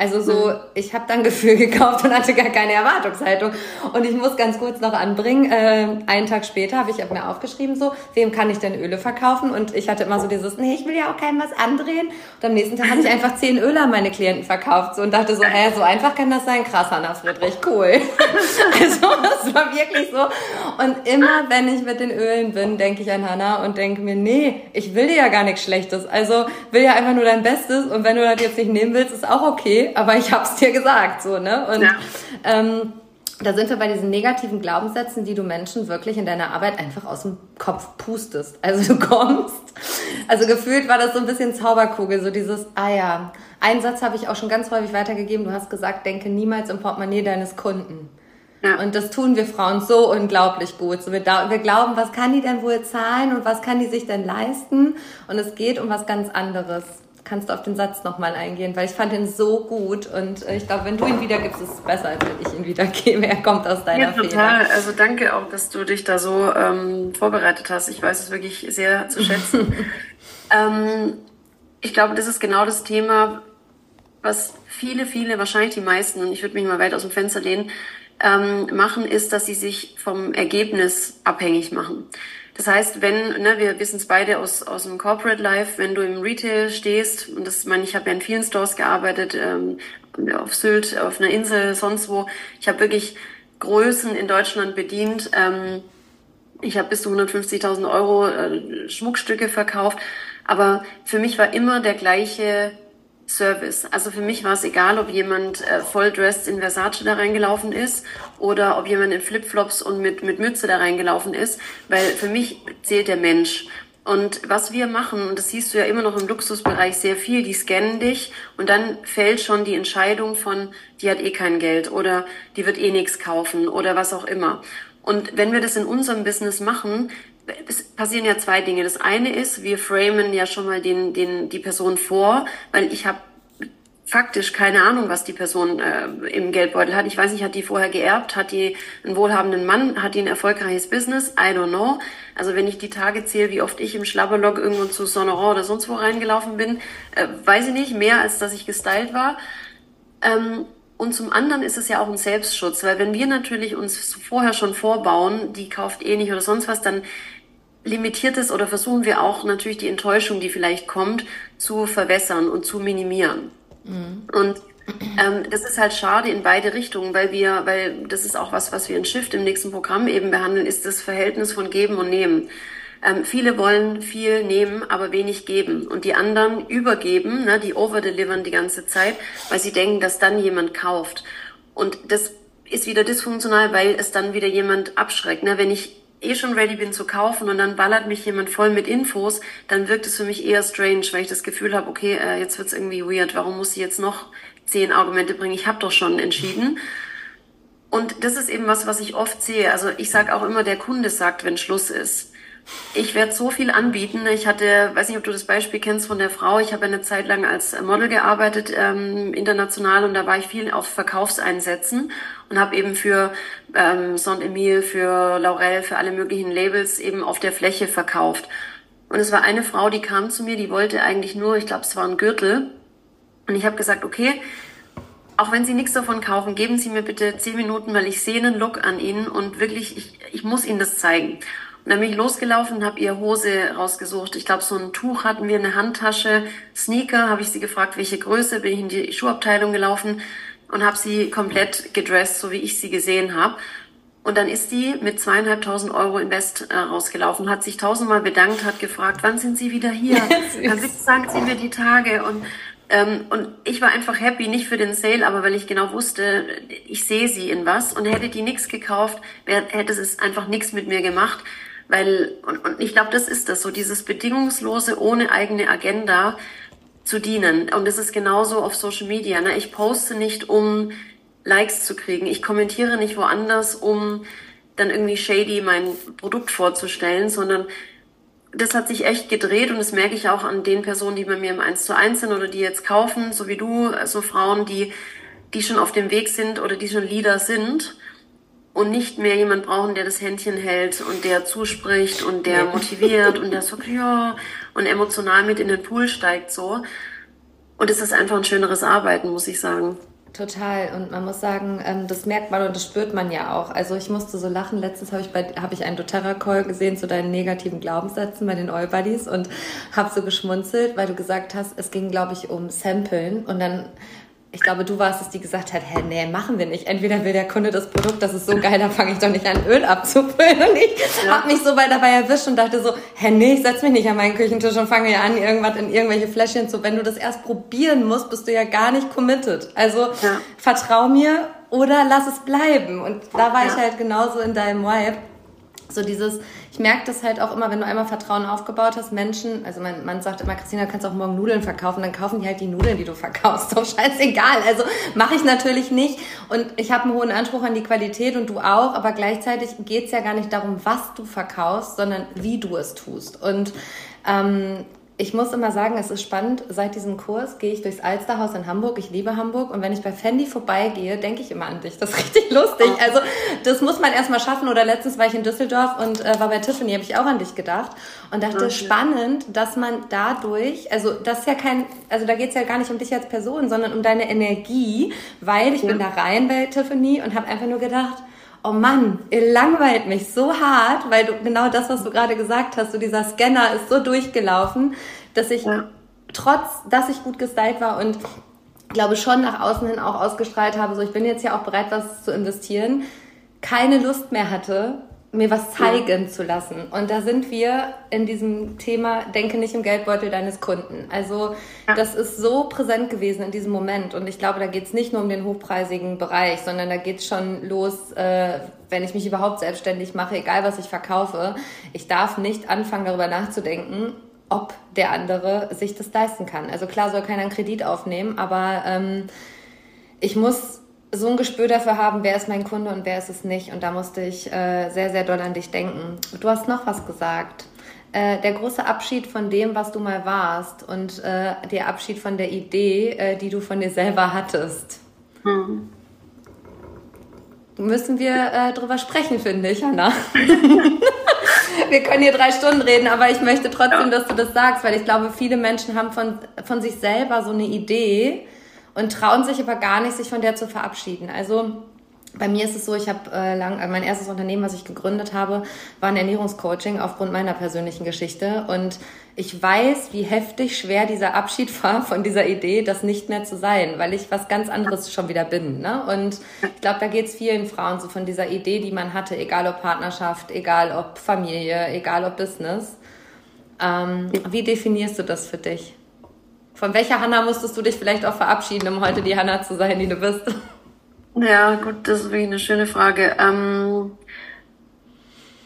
Also so, mhm. ich habe dann [laughs] Gefühl gekauft und hatte gar keine Erwartungshaltung. Und ich muss ganz kurz noch anbringen, äh, einen Tag später habe ich mir aufgeschrieben, so, wem kann ich denn Öle verkaufen? Und ich hatte immer so dieses, nee, ich will ja auch keinem was andrehen. Und am nächsten Tag habe ich [laughs] einfach zehn Öle an meine Klienten verkauft so, und dachte so, hä, so einfach kann das sein? Krass, Hanna Friedrich, cool. [laughs] also das war wirklich so. Und immer, wenn ich mit den Ölen bin, denke ich an Hanna und denke mir, nee, ich will dir ja gar nichts Schlechtes. Also will ja einfach nur dein Bestes. Und wenn du das jetzt nicht nehmen willst, ist auch okay aber ich hab's dir gesagt, so, ne? Und ja. ähm, da sind wir bei diesen negativen Glaubenssätzen, die du Menschen wirklich in deiner Arbeit einfach aus dem Kopf pustest. Also du kommst, also gefühlt war das so ein bisschen Zauberkugel, so dieses, ah ja, einen Satz habe ich auch schon ganz häufig weitergegeben. Du hast gesagt, denke niemals im Portemonnaie deines Kunden. Ja. Und das tun wir Frauen so unglaublich gut. So wir, wir glauben, was kann die denn wohl zahlen und was kann die sich denn leisten? Und es geht um was ganz anderes kannst du auf den Satz nochmal eingehen, weil ich fand ihn so gut und äh, ich glaube, wenn du ihn wiedergibst, ist es besser, als wenn ich ihn wiedergebe. Er kommt aus deiner Ja, total. Feder. Also danke auch, dass du dich da so ähm, vorbereitet hast. Ich weiß es wirklich sehr zu schätzen. [laughs] ähm, ich glaube, das ist genau das Thema, was viele, viele, wahrscheinlich die meisten, und ich würde mich mal weit aus dem Fenster lehnen, ähm, machen, ist, dass sie sich vom Ergebnis abhängig machen. Das heißt, wenn, ne, wir wissen es beide aus, aus dem Corporate Life, wenn du im Retail stehst, und das meine ich, habe ja in vielen Stores gearbeitet, ähm, auf Sylt, auf einer Insel, sonst wo. Ich habe wirklich Größen in Deutschland bedient. Ähm, ich habe bis zu 150.000 Euro äh, Schmuckstücke verkauft. Aber für mich war immer der gleiche Service. Also für mich war es egal, ob jemand äh, voll dressed in Versace da reingelaufen ist oder ob jemand in Flipflops und mit, mit Mütze da reingelaufen ist, weil für mich zählt der Mensch. Und was wir machen, und das siehst du ja immer noch im Luxusbereich sehr viel, die scannen dich und dann fällt schon die Entscheidung von, die hat eh kein Geld oder die wird eh nichts kaufen oder was auch immer. Und wenn wir das in unserem Business machen, es passieren ja zwei Dinge. Das eine ist, wir framen ja schon mal den, den, die Person vor, weil ich habe faktisch keine Ahnung, was die Person äh, im Geldbeutel hat. Ich weiß nicht, hat die vorher geerbt, hat die einen wohlhabenden Mann, hat die ein erfolgreiches Business? I don't know. Also wenn ich die Tage zähle, wie oft ich im Schlabberlock irgendwo zu Sonoran oder sonst wo reingelaufen bin, äh, weiß ich nicht, mehr als dass ich gestylt war. Ähm, und zum anderen ist es ja auch ein Selbstschutz, weil wenn wir natürlich uns vorher schon vorbauen, die kauft eh nicht oder sonst was, dann limitiert es oder versuchen wir auch natürlich die Enttäuschung, die vielleicht kommt, zu verwässern und zu minimieren. Mhm. Und ähm, das ist halt schade in beide Richtungen, weil wir, weil das ist auch was, was wir in Shift im nächsten Programm eben behandeln, ist das Verhältnis von Geben und Nehmen. Ähm, viele wollen viel nehmen, aber wenig geben. Und die anderen übergeben, ne, die overdelivern die ganze Zeit, weil sie denken, dass dann jemand kauft. Und das ist wieder dysfunktional, weil es dann wieder jemand abschreckt. Ne? Wenn ich eh schon ready bin zu kaufen und dann ballert mich jemand voll mit Infos, dann wirkt es für mich eher strange, weil ich das Gefühl habe, okay, äh, jetzt wird's irgendwie weird. Warum muss ich jetzt noch zehn Argumente bringen? Ich habe doch schon entschieden. Und das ist eben was, was ich oft sehe. Also ich sage auch immer, der Kunde sagt, wenn Schluss ist. Ich werde so viel anbieten. Ich hatte, weiß nicht, ob du das Beispiel kennst von der Frau. Ich habe eine Zeit lang als Model gearbeitet, ähm, international, und da war ich viel auf Verkaufseinsätzen und habe eben für ähm, Saint-Emile, für Laurel, für alle möglichen Labels eben auf der Fläche verkauft. Und es war eine Frau, die kam zu mir, die wollte eigentlich nur, ich glaube, es war ein Gürtel. Und ich habe gesagt, okay, auch wenn Sie nichts davon kaufen, geben Sie mir bitte zehn Minuten, weil ich sehe einen Look an Ihnen und wirklich, ich, ich muss Ihnen das zeigen. Und dann bin ich losgelaufen und habe ihr Hose rausgesucht. Ich glaube, so ein Tuch hatten wir, eine Handtasche, Sneaker, habe ich sie gefragt, welche Größe, bin ich in die Schuhabteilung gelaufen und habe sie komplett gedresst, so wie ich sie gesehen habe. Und dann ist die mit zweieinhalbtausend Euro Invest äh, rausgelaufen, hat sich tausendmal bedankt, hat gefragt, wann sind Sie wieder hier? Dann sagt sie mir die Tage und ähm, und ich war einfach happy, nicht für den Sale, aber weil ich genau wusste, ich sehe sie in was. Und hätte die nichts gekauft, hätte es einfach nichts mit mir gemacht. Weil, und, und ich glaube, das ist das, so dieses bedingungslose, ohne eigene Agenda zu dienen. Und das ist genauso auf Social Media. Ne? Ich poste nicht, um Likes zu kriegen. Ich kommentiere nicht woanders, um dann irgendwie shady mein Produkt vorzustellen, sondern das hat sich echt gedreht und das merke ich auch an den Personen, die bei mir im 1 zu 1 sind oder die jetzt kaufen, so wie du, so Frauen, die, die schon auf dem Weg sind oder die schon Leader sind und nicht mehr jemand brauchen, der das Händchen hält und der zuspricht und der motiviert und der so, ja, und emotional mit in den Pool steigt so. Und es ist einfach ein schöneres Arbeiten, muss ich sagen. Total. Und man muss sagen, ähm, das merkt man und das spürt man ja auch. Also ich musste so lachen. Letztens habe ich, bei, hab ich einen doTERRA-Call gesehen zu deinen negativen Glaubenssätzen bei den All Buddies und habe so geschmunzelt, weil du gesagt hast, es ging, glaube ich, um Samplen. Und dann ich glaube, du warst es, die gesagt hat, hä, nee, machen wir nicht. Entweder will der Kunde das Produkt, das ist so geil, da fange ich doch nicht an, Öl abzufüllen. Und ich ja. habe mich so weit dabei erwischt und dachte so, hä, nee, ich setz mich nicht an meinen Küchentisch und fange ja an, irgendwas in irgendwelche Fläschchen zu. Wenn du das erst probieren musst, bist du ja gar nicht committed. Also ja. vertrau mir oder lass es bleiben. Und da war ja. ich halt genauso in deinem Vibe. So dieses, ich merke das halt auch immer, wenn du einmal Vertrauen aufgebaut hast, Menschen, also mein Mann sagt immer, Christina, kannst auch morgen Nudeln verkaufen, dann kaufen die halt die Nudeln, die du verkaufst. [laughs] Doch scheißegal. Also mache ich natürlich nicht. Und ich habe einen hohen Anspruch an die Qualität und du auch, aber gleichzeitig geht's ja gar nicht darum, was du verkaufst, sondern wie du es tust. Und ähm, ich muss immer sagen, es ist spannend. Seit diesem Kurs gehe ich durchs Alsterhaus in Hamburg. Ich liebe Hamburg. Und wenn ich bei Fendi vorbeigehe, denke ich immer an dich. Das ist richtig lustig. Also, das muss man erstmal schaffen. Oder letztens war ich in Düsseldorf und äh, war bei Tiffany, habe ich auch an dich gedacht. Und dachte, okay. spannend, dass man dadurch, also, das ist ja kein, also, da geht es ja gar nicht um dich als Person, sondern um deine Energie. Weil ich ja. bin da rein bei Tiffany und habe einfach nur gedacht, oh Mann, ihr langweilt mich so hart, weil du genau das, was du gerade gesagt hast, so dieser Scanner ist so durchgelaufen, dass ich ja. trotz, dass ich gut gestylt war und glaube schon nach außen hin auch ausgestrahlt habe, so ich bin jetzt ja auch bereit, was zu investieren, keine Lust mehr hatte, mir was zeigen zu lassen. Und da sind wir in diesem Thema, denke nicht im Geldbeutel deines Kunden. Also ja. das ist so präsent gewesen in diesem Moment. Und ich glaube, da geht es nicht nur um den hochpreisigen Bereich, sondern da geht es schon los, äh, wenn ich mich überhaupt selbstständig mache, egal was ich verkaufe. Ich darf nicht anfangen, darüber nachzudenken, ob der andere sich das leisten kann. Also klar soll keiner einen Kredit aufnehmen, aber ähm, ich muss so ein Gespür dafür haben, wer ist mein Kunde und wer ist es nicht. Und da musste ich äh, sehr, sehr doll an dich denken. Du hast noch was gesagt. Äh, der große Abschied von dem, was du mal warst und äh, der Abschied von der Idee, äh, die du von dir selber hattest. Hm. Müssen wir äh, drüber sprechen, finde ich, Hanna. [laughs] wir können hier drei Stunden reden, aber ich möchte trotzdem, dass du das sagst, weil ich glaube, viele Menschen haben von, von sich selber so eine Idee, und trauen sich aber gar nicht, sich von der zu verabschieden. Also bei mir ist es so, ich habe äh, lang, äh, mein erstes Unternehmen, was ich gegründet habe, war ein Ernährungscoaching aufgrund meiner persönlichen Geschichte. Und ich weiß, wie heftig schwer dieser Abschied war [laughs] von dieser Idee, das nicht mehr zu sein, weil ich was ganz anderes schon wieder bin. Ne? Und ich glaube, da geht es vielen Frauen so von dieser Idee, die man hatte, egal ob Partnerschaft, egal ob Familie, egal ob Business. Ähm, wie definierst du das für dich? Von welcher Hanna musstest du dich vielleicht auch verabschieden, um heute die Hanna zu sein, die du bist? Ja, gut, das ist wirklich eine schöne Frage. Ähm,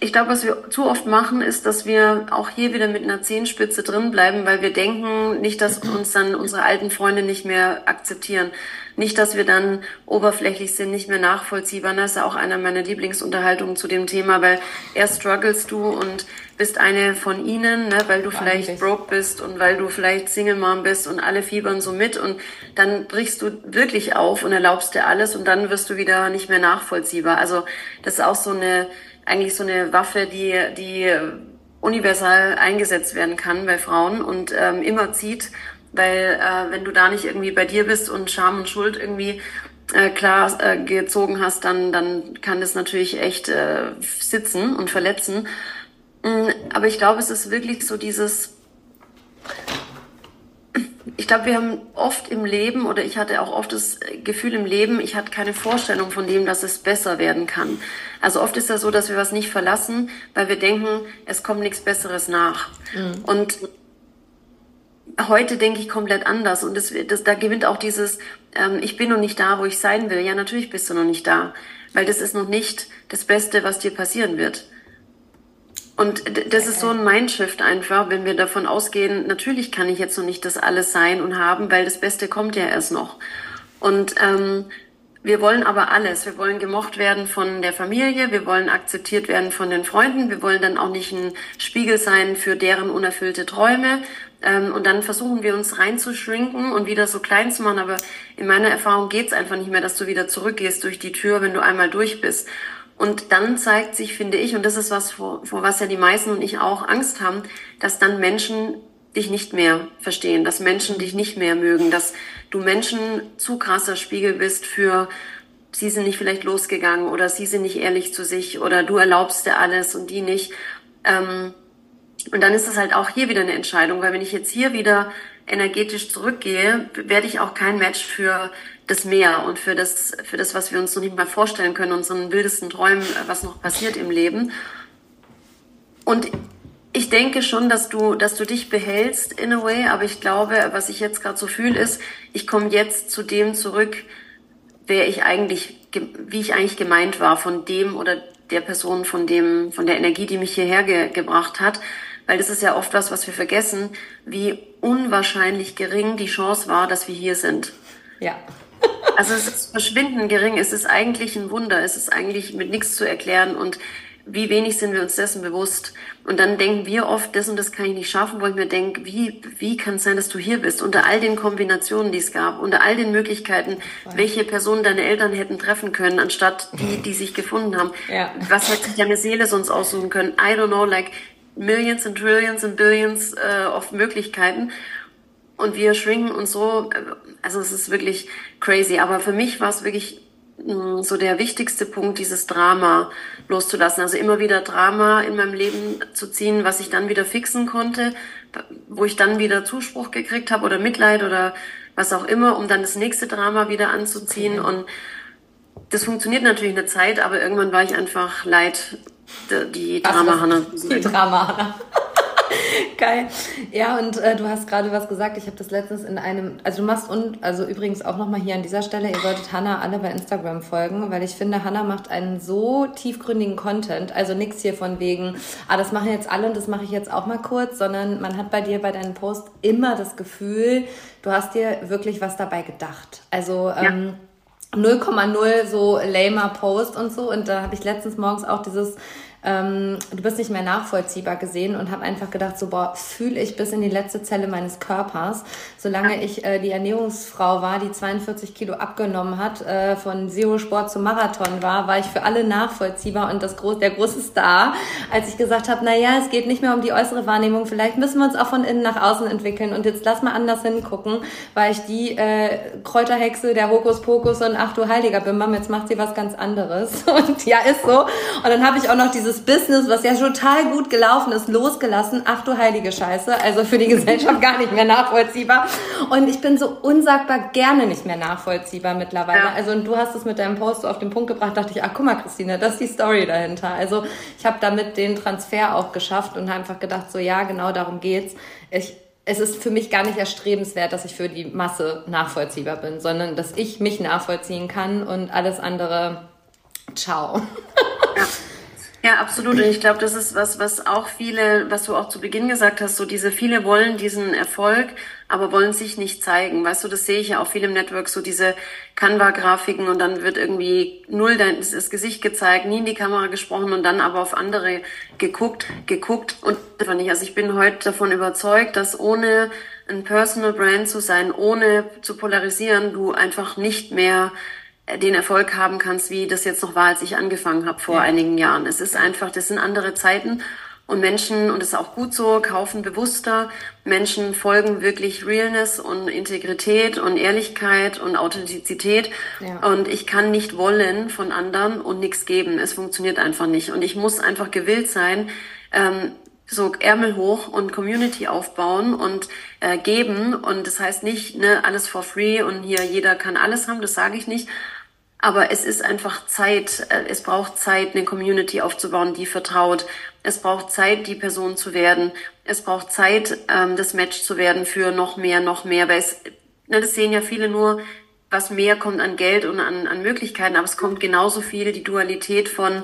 ich glaube, was wir zu oft machen, ist, dass wir auch hier wieder mit einer Zehenspitze drin bleiben, weil wir denken nicht, dass uns dann unsere alten Freunde nicht mehr akzeptieren. Nicht, dass wir dann oberflächlich sind, nicht mehr nachvollziehbar. Das ist ja auch einer meiner Lieblingsunterhaltungen zu dem Thema, weil erst struggles du und bist eine von ihnen, ne, weil du vielleicht broke bist und weil du vielleicht Single Mom bist und alle fiebern so mit und dann brichst du wirklich auf und erlaubst dir alles und dann wirst du wieder nicht mehr nachvollziehbar. Also das ist auch so eine, eigentlich so eine Waffe, die, die universal eingesetzt werden kann bei Frauen und ähm, immer zieht weil äh, wenn du da nicht irgendwie bei dir bist und Scham und Schuld irgendwie äh, klar äh, gezogen hast, dann, dann kann das natürlich echt äh, sitzen und verletzen. Mm, aber ich glaube, es ist wirklich so dieses, ich glaube, wir haben oft im Leben oder ich hatte auch oft das Gefühl im Leben, ich hatte keine Vorstellung von dem, dass es besser werden kann. Also oft ist das so, dass wir was nicht verlassen, weil wir denken, es kommt nichts Besseres nach. Mhm. Und heute denke ich komplett anders und das, das, da gewinnt auch dieses, ähm, ich bin noch nicht da, wo ich sein will. Ja, natürlich bist du noch nicht da, weil das ist noch nicht das Beste, was dir passieren wird. Und das ist so ein Mindshift einfach, wenn wir davon ausgehen, natürlich kann ich jetzt noch nicht das alles sein und haben, weil das Beste kommt ja erst noch. Und ähm, wir wollen aber alles. Wir wollen gemocht werden von der Familie, wir wollen akzeptiert werden von den Freunden, wir wollen dann auch nicht ein Spiegel sein für deren unerfüllte Träume. Ähm, und dann versuchen wir uns reinzuschrinken und wieder so klein zu machen. Aber in meiner Erfahrung geht's einfach nicht mehr, dass du wieder zurückgehst durch die Tür, wenn du einmal durch bist. Und dann zeigt sich, finde ich, und das ist was, vor, vor was ja die meisten und ich auch Angst haben, dass dann Menschen dich nicht mehr verstehen, dass Menschen dich nicht mehr mögen, dass du Menschen zu krasser Spiegel bist für sie sind nicht vielleicht losgegangen oder sie sind nicht ehrlich zu sich oder du erlaubst dir alles und die nicht. Ähm, und dann ist es halt auch hier wieder eine Entscheidung, weil wenn ich jetzt hier wieder energetisch zurückgehe, werde ich auch kein Match für das Meer und für das, für das, was wir uns noch nicht mal vorstellen können, unseren wildesten Träumen, was noch passiert im Leben. Und ich denke schon, dass du, dass du dich behältst in a way, aber ich glaube, was ich jetzt gerade so fühle, ist, ich komme jetzt zu dem zurück, wer ich eigentlich wie ich eigentlich gemeint war von dem oder der Person, von dem, von der Energie, die mich hierher ge gebracht hat. Weil das ist ja oft was, was wir vergessen, wie unwahrscheinlich gering die Chance war, dass wir hier sind. Ja. Also es ist verschwindend gering. Es ist eigentlich ein Wunder. Es ist eigentlich mit nichts zu erklären und wie wenig sind wir uns dessen bewusst? Und dann denken wir oft, das und das kann ich nicht schaffen, wo ich mir denke, wie, wie kann es sein, dass du hier bist? Unter all den Kombinationen, die es gab, unter all den Möglichkeiten, welche Personen deine Eltern hätten treffen können, anstatt die, die sich gefunden haben. Ja. Was hätte sich deine Seele sonst aussuchen können? I don't know, like millions and trillions and billions äh, of Möglichkeiten. Und wir schwingen uns so, also es ist wirklich crazy. Aber für mich war es wirklich Mm, so der wichtigste Punkt, dieses Drama loszulassen. Also immer wieder Drama in meinem Leben zu ziehen, was ich dann wieder fixen konnte, wo ich dann wieder Zuspruch gekriegt habe oder Mitleid oder was auch immer, um dann das nächste Drama wieder anzuziehen. Okay. Und das funktioniert natürlich eine Zeit, aber irgendwann war ich einfach leid, die Drama-Hanna. Die [laughs] Drama-Hanna. [laughs] Geil. Ja, und äh, du hast gerade was gesagt. Ich habe das letztens in einem, also du machst und, also übrigens auch nochmal hier an dieser Stelle, ihr solltet Hannah alle bei Instagram folgen, weil ich finde, Hannah macht einen so tiefgründigen Content. Also nichts hier von wegen, ah, das machen jetzt alle und das mache ich jetzt auch mal kurz, sondern man hat bei dir bei deinen Posts immer das Gefühl, du hast dir wirklich was dabei gedacht. Also, ja. ähm, 0,0 so lamer Post und so. Und da habe ich letztens morgens auch dieses ähm, du bist nicht mehr nachvollziehbar gesehen und habe einfach gedacht, so boah, fühle ich bis in die letzte Zelle meines Körpers. Solange ich äh, die Ernährungsfrau war, die 42 Kilo abgenommen hat, äh, von Zero Sport zum Marathon war, war ich für alle nachvollziehbar und das groß, der große Star, als ich gesagt habe, na ja, es geht nicht mehr um die äußere Wahrnehmung, vielleicht müssen wir uns auch von innen nach außen entwickeln und jetzt lass mal anders hingucken, weil ich die äh, Kräuterhexe, der Hokuspokus und ach du Heiliger Bimbam, jetzt macht sie was ganz anderes [laughs] und ja, ist so. Und dann habe ich auch noch dieses dieses Business, was ja total gut gelaufen ist, losgelassen. Ach du heilige Scheiße. Also für die [laughs] Gesellschaft gar nicht mehr nachvollziehbar. Und ich bin so unsagbar gerne nicht mehr nachvollziehbar mittlerweile. Ja. Also und du hast es mit deinem Post so auf den Punkt gebracht, dachte ich, ach guck mal, Christine, das ist die Story dahinter. Also ich habe damit den Transfer auch geschafft und einfach gedacht, so ja, genau darum geht's. Ich, es ist für mich gar nicht erstrebenswert, dass ich für die Masse nachvollziehbar bin, sondern dass ich mich nachvollziehen kann und alles andere, ciao. [laughs] Ja. Absolut. Und ich glaube, das ist was, was auch viele, was du auch zu Beginn gesagt hast, so diese viele wollen diesen Erfolg, aber wollen sich nicht zeigen. Weißt du, das sehe ich ja auch viel im Network, so diese Canva-Grafiken und dann wird irgendwie null das Gesicht gezeigt, nie in die Kamera gesprochen und dann aber auf andere geguckt, geguckt und einfach nicht. Also ich bin heute davon überzeugt, dass ohne ein Personal Brand zu sein, ohne zu polarisieren, du einfach nicht mehr den Erfolg haben kannst, wie das jetzt noch war, als ich angefangen habe vor ja. einigen Jahren. Es ist einfach, das sind andere Zeiten und Menschen, und das ist auch gut so, kaufen bewusster. Menschen folgen wirklich Realness und Integrität und Ehrlichkeit und Authentizität. Ja. Und ich kann nicht wollen von anderen und nichts geben. Es funktioniert einfach nicht. Und ich muss einfach gewillt sein, ähm, so Ärmel hoch und Community aufbauen und äh, geben. Und das heißt nicht, ne, alles for free und hier jeder kann alles haben, das sage ich nicht. Aber es ist einfach Zeit, äh, es braucht Zeit, eine Community aufzubauen, die vertraut. Es braucht Zeit, die Person zu werden. Es braucht Zeit, ähm, das Match zu werden für noch mehr, noch mehr. Weil es, ne, das sehen ja viele nur, was mehr kommt an Geld und an, an Möglichkeiten, aber es kommt genauso viel die Dualität von,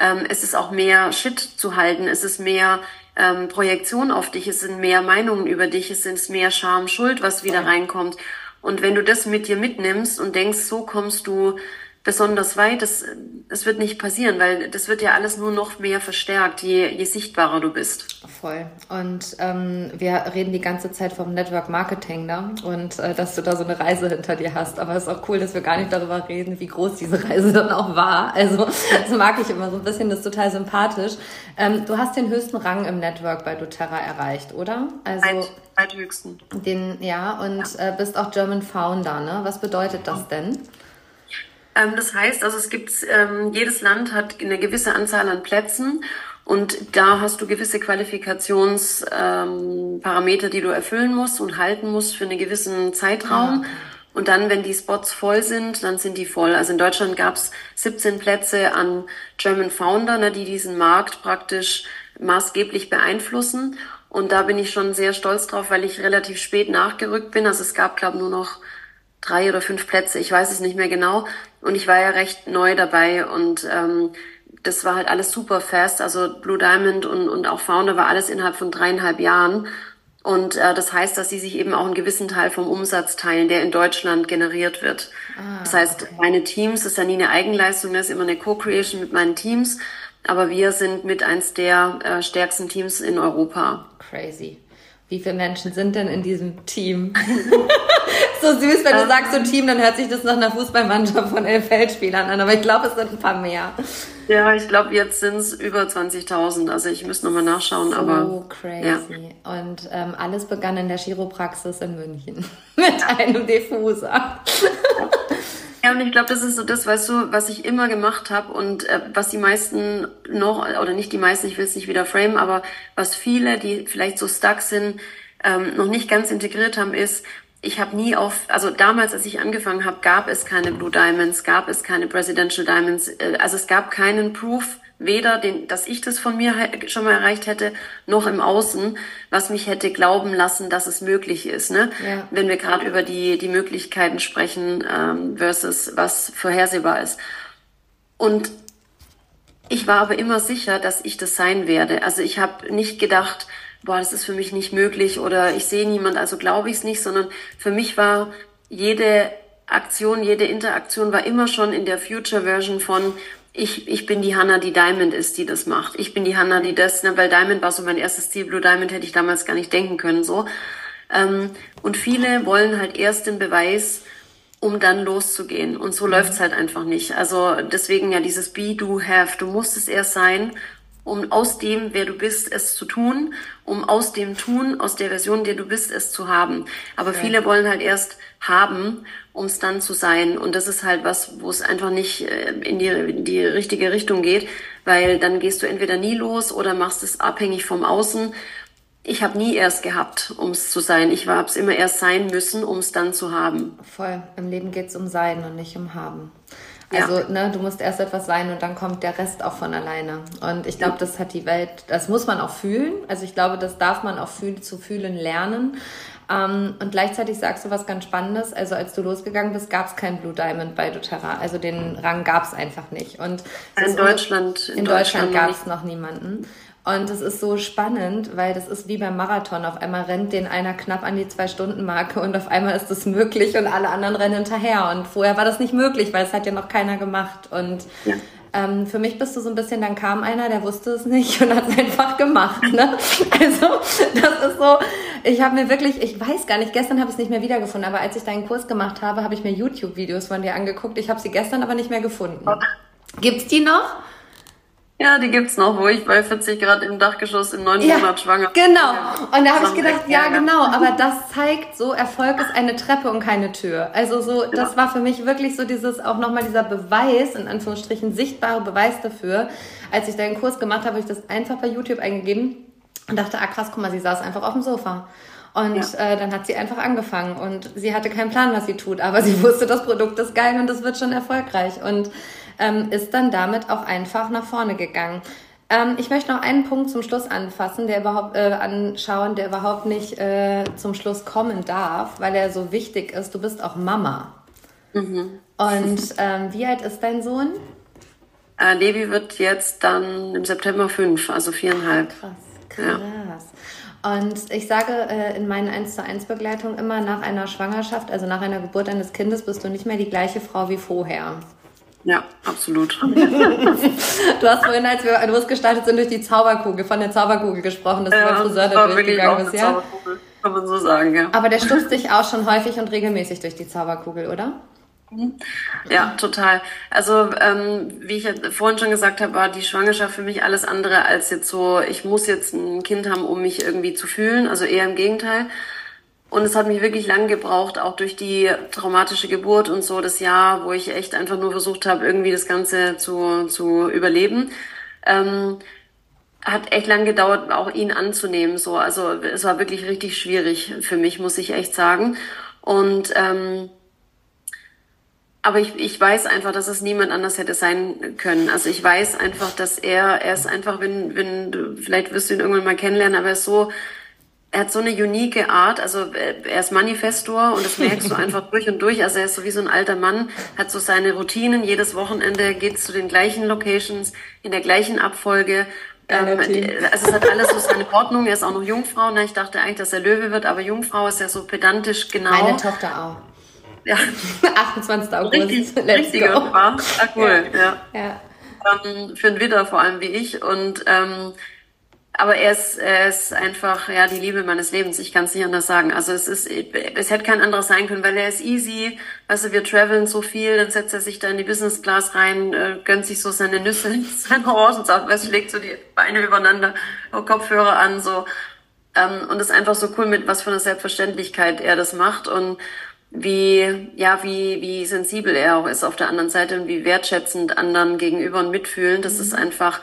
ähm, es ist auch mehr Shit zu halten, es ist mehr ähm, Projektion auf dich, es sind mehr Meinungen über dich, es sind mehr Scham, Schuld, was wieder reinkommt. Und wenn du das mit dir mitnimmst und denkst, so kommst du besonders weit, das, das wird nicht passieren, weil das wird ja alles nur noch mehr verstärkt, je, je sichtbarer du bist. Voll. Und ähm, wir reden die ganze Zeit vom Network Marketing da ne? und äh, dass du da so eine Reise hinter dir hast. Aber es ist auch cool, dass wir gar nicht darüber reden, wie groß diese Reise [laughs] dann auch war. Also das mag ich immer so ein bisschen, das ist total sympathisch. Ähm, du hast den höchsten Rang im Network bei doTERRA erreicht, oder? Also höchsten. Den, ja, und ja. Äh, bist auch German Founder, ne? Was bedeutet das denn? Ähm, das heißt, also es gibt, ähm, jedes Land hat eine gewisse Anzahl an Plätzen und da hast du gewisse Qualifikationsparameter, ähm, die du erfüllen musst und halten musst für einen gewissen Zeitraum. Ah. Und dann, wenn die Spots voll sind, dann sind die voll. Also in Deutschland gab es 17 Plätze an German Founder, ne, die diesen Markt praktisch maßgeblich beeinflussen. Und da bin ich schon sehr stolz drauf, weil ich relativ spät nachgerückt bin. Also es gab, glaube nur noch drei oder fünf Plätze, ich weiß es nicht mehr genau. Und ich war ja recht neu dabei und ähm, das war halt alles super fast. Also Blue Diamond und, und auch Founder war alles innerhalb von dreieinhalb Jahren. Und äh, das heißt, dass sie sich eben auch einen gewissen Teil vom Umsatz teilen, der in Deutschland generiert wird. Ah, das heißt, okay. meine Teams, das ist ja nie eine Eigenleistung, das ist immer eine Co-Creation mit meinen Teams. Aber wir sind mit eins der äh, stärksten Teams in Europa. Crazy. Wie viele Menschen sind denn in diesem Team? [laughs] so süß, wenn du sagst so Team, dann hört sich das nach einer Fußballmannschaft von elf Feldspielern an, aber ich glaube, es sind ein paar mehr. Ja, ich glaube, jetzt sind es über 20.000. Also ich müsste nochmal nachschauen, so aber. So crazy. Ja. Und ähm, alles begann in der Chiropraxis in München [laughs] mit einem Diffuser. [laughs] Ja, und ich glaube, das ist so das, weißt du, was ich immer gemacht habe und äh, was die meisten noch, oder nicht die meisten, ich will es nicht wieder frame, aber was viele, die vielleicht so stuck sind, ähm, noch nicht ganz integriert haben, ist, ich habe nie auf, also damals, als ich angefangen habe, gab es keine Blue Diamonds, gab es keine Presidential Diamonds, äh, also es gab keinen Proof, weder den, dass ich das von mir schon mal erreicht hätte, noch im Außen, was mich hätte glauben lassen, dass es möglich ist. Ne? Ja. Wenn wir gerade über die, die Möglichkeiten sprechen ähm, versus was vorhersehbar ist. Und ich war aber immer sicher, dass ich das sein werde. Also ich habe nicht gedacht, boah, das ist für mich nicht möglich oder ich sehe niemand, also glaube ich es nicht, sondern für mich war jede Aktion, jede Interaktion war immer schon in der Future Version von ich, ich bin die Hanna, die Diamond ist, die das macht. Ich bin die Hanna, die das, ne, weil Diamond war so mein erstes Ziel. Blue Diamond hätte ich damals gar nicht denken können, so. Ähm, und viele wollen halt erst den Beweis, um dann loszugehen. Und so mhm. läuft's halt einfach nicht. Also deswegen ja dieses Be, Do, Have. Du musst es erst sein, um aus dem, wer du bist, es zu tun, um aus dem Tun, aus der Version, der du bist, es zu haben. Aber okay. viele wollen halt erst haben um es dann zu sein. Und das ist halt was, wo es einfach nicht äh, in die, in die richtige Richtung geht, weil dann gehst du entweder nie los oder machst es abhängig vom Außen. Ich habe nie erst gehabt, um es zu sein. Ich habe es immer erst sein müssen, um es dann zu haben. Voll. Im Leben geht es um Sein und nicht um Haben. Also, ja. ne, du musst erst etwas sein und dann kommt der Rest auch von alleine. Und ich glaube, das hat die Welt, das muss man auch fühlen. Also ich glaube, das darf man auch fühl, zu fühlen lernen. Ähm, und gleichzeitig sagst du was ganz Spannendes. Also als du losgegangen bist, gab es kein Blue Diamond bei doTERRA. Also den Rang gab es einfach nicht. Und in Deutschland, in, in Deutschland, Deutschland gab es noch niemanden. Und es ist so spannend, weil das ist wie beim Marathon. Auf einmal rennt den einer knapp an die Zwei-Stunden-Marke und auf einmal ist es möglich und alle anderen rennen hinterher. Und vorher war das nicht möglich, weil es hat ja noch keiner gemacht. Und ja. Ähm, für mich bist du so ein bisschen, dann kam einer, der wusste es nicht und hat es einfach gemacht. Ne? [laughs] Also das ist so, ich habe mir wirklich, ich weiß gar nicht, gestern habe ich es nicht mehr wiedergefunden, aber als ich deinen Kurs gemacht habe, habe ich mir YouTube-Videos von dir angeguckt. Ich habe sie gestern aber nicht mehr gefunden. Gibt's die noch? Ja, die gibt's noch, wo ich bei 40 Grad im Dachgeschoss im neunten ja, Monat schwanger Genau. Und da habe ich gedacht, ja, genau. Aber das zeigt so, Erfolg ist eine Treppe und keine Tür. Also so, das war für mich wirklich so dieses, auch nochmal dieser Beweis, in Anführungsstrichen, sichtbare Beweis dafür. Als ich deinen Kurs gemacht habe, habe ich das einfach bei YouTube eingegeben und dachte, ah krass, guck mal, sie saß einfach auf dem Sofa. Und ja. äh, dann hat sie einfach angefangen und sie hatte keinen Plan, was sie tut, aber sie wusste, das Produkt ist geil und das wird schon erfolgreich. Und ähm, ist dann damit auch einfach nach vorne gegangen. Ähm, ich möchte noch einen Punkt zum Schluss anfassen, der überhaupt äh, anschauen, der überhaupt nicht äh, zum Schluss kommen darf, weil er so wichtig ist. Du bist auch Mama. Mhm. Und ähm, wie alt ist dein Sohn? Äh, Levi wird jetzt dann im September fünf, also viereinhalb. Krass, krass. Ja. Und ich sage äh, in meinen 1 zu 1 Begleitungen immer, nach einer Schwangerschaft, also nach einer Geburt eines Kindes, bist du nicht mehr die gleiche Frau wie vorher. Ja, absolut. [laughs] du hast vorhin, als wir losgestartet sind, durch die Zauberkugel, von der Zauberkugel gesprochen, dass ja, du beim Friseur da durchgegangen bist, ja? Kann man so sagen, ja. Aber der stupst [laughs] dich auch schon häufig und regelmäßig durch die Zauberkugel, oder? Mhm. Ja, total. Also ähm, wie ich ja vorhin schon gesagt habe, war die Schwangerschaft für mich alles andere als jetzt so, ich muss jetzt ein Kind haben, um mich irgendwie zu fühlen. Also eher im Gegenteil. Und es hat mich wirklich lang gebraucht, auch durch die traumatische Geburt und so das Jahr, wo ich echt einfach nur versucht habe, irgendwie das Ganze zu, zu überleben. Ähm, hat echt lang gedauert, auch ihn anzunehmen. So, also es war wirklich richtig schwierig für mich, muss ich echt sagen. Und ähm, aber ich, ich weiß einfach, dass es niemand anders hätte sein können. Also ich weiß einfach, dass er, er ist einfach, wenn, wenn vielleicht wirst du ihn irgendwann mal kennenlernen, aber er ist so er hat so eine unique Art, also äh, er ist Manifestor und das merkst du einfach durch und durch. Also er ist so wie so ein alter Mann, hat so seine Routinen. Jedes Wochenende geht zu den gleichen Locations, in der gleichen Abfolge. Ähm, also es hat alles so seine Ordnung. Er ist auch noch Jungfrau. Ne? Ich dachte eigentlich, dass er Löwe wird, aber Jungfrau ist ja so pedantisch genau. Meine Tochter auch. Ja. [laughs] 28. August. Richtig, Let's richtige go. Ah, cool. Ja. ja. ja. Ähm, für einen Widder vor allem wie ich. Und ähm, aber er ist, er ist einfach ja die Liebe meines Lebens. Ich kann es nicht anders sagen. Also es ist, es hätte kein anderes sein können, weil er ist easy. Weißt du, wir traveln so viel, dann setzt er sich da in die Business Class rein, äh, gönnt sich so seine Nüsse, sein Orangensaft, weißt legt so die Beine übereinander, Kopfhörer an, so. Ähm, und ist einfach so cool mit was für einer Selbstverständlichkeit er das macht und wie, ja, wie, wie sensibel er auch ist auf der anderen Seite und wie wertschätzend anderen gegenüber und mitfühlen. Das mhm. ist einfach,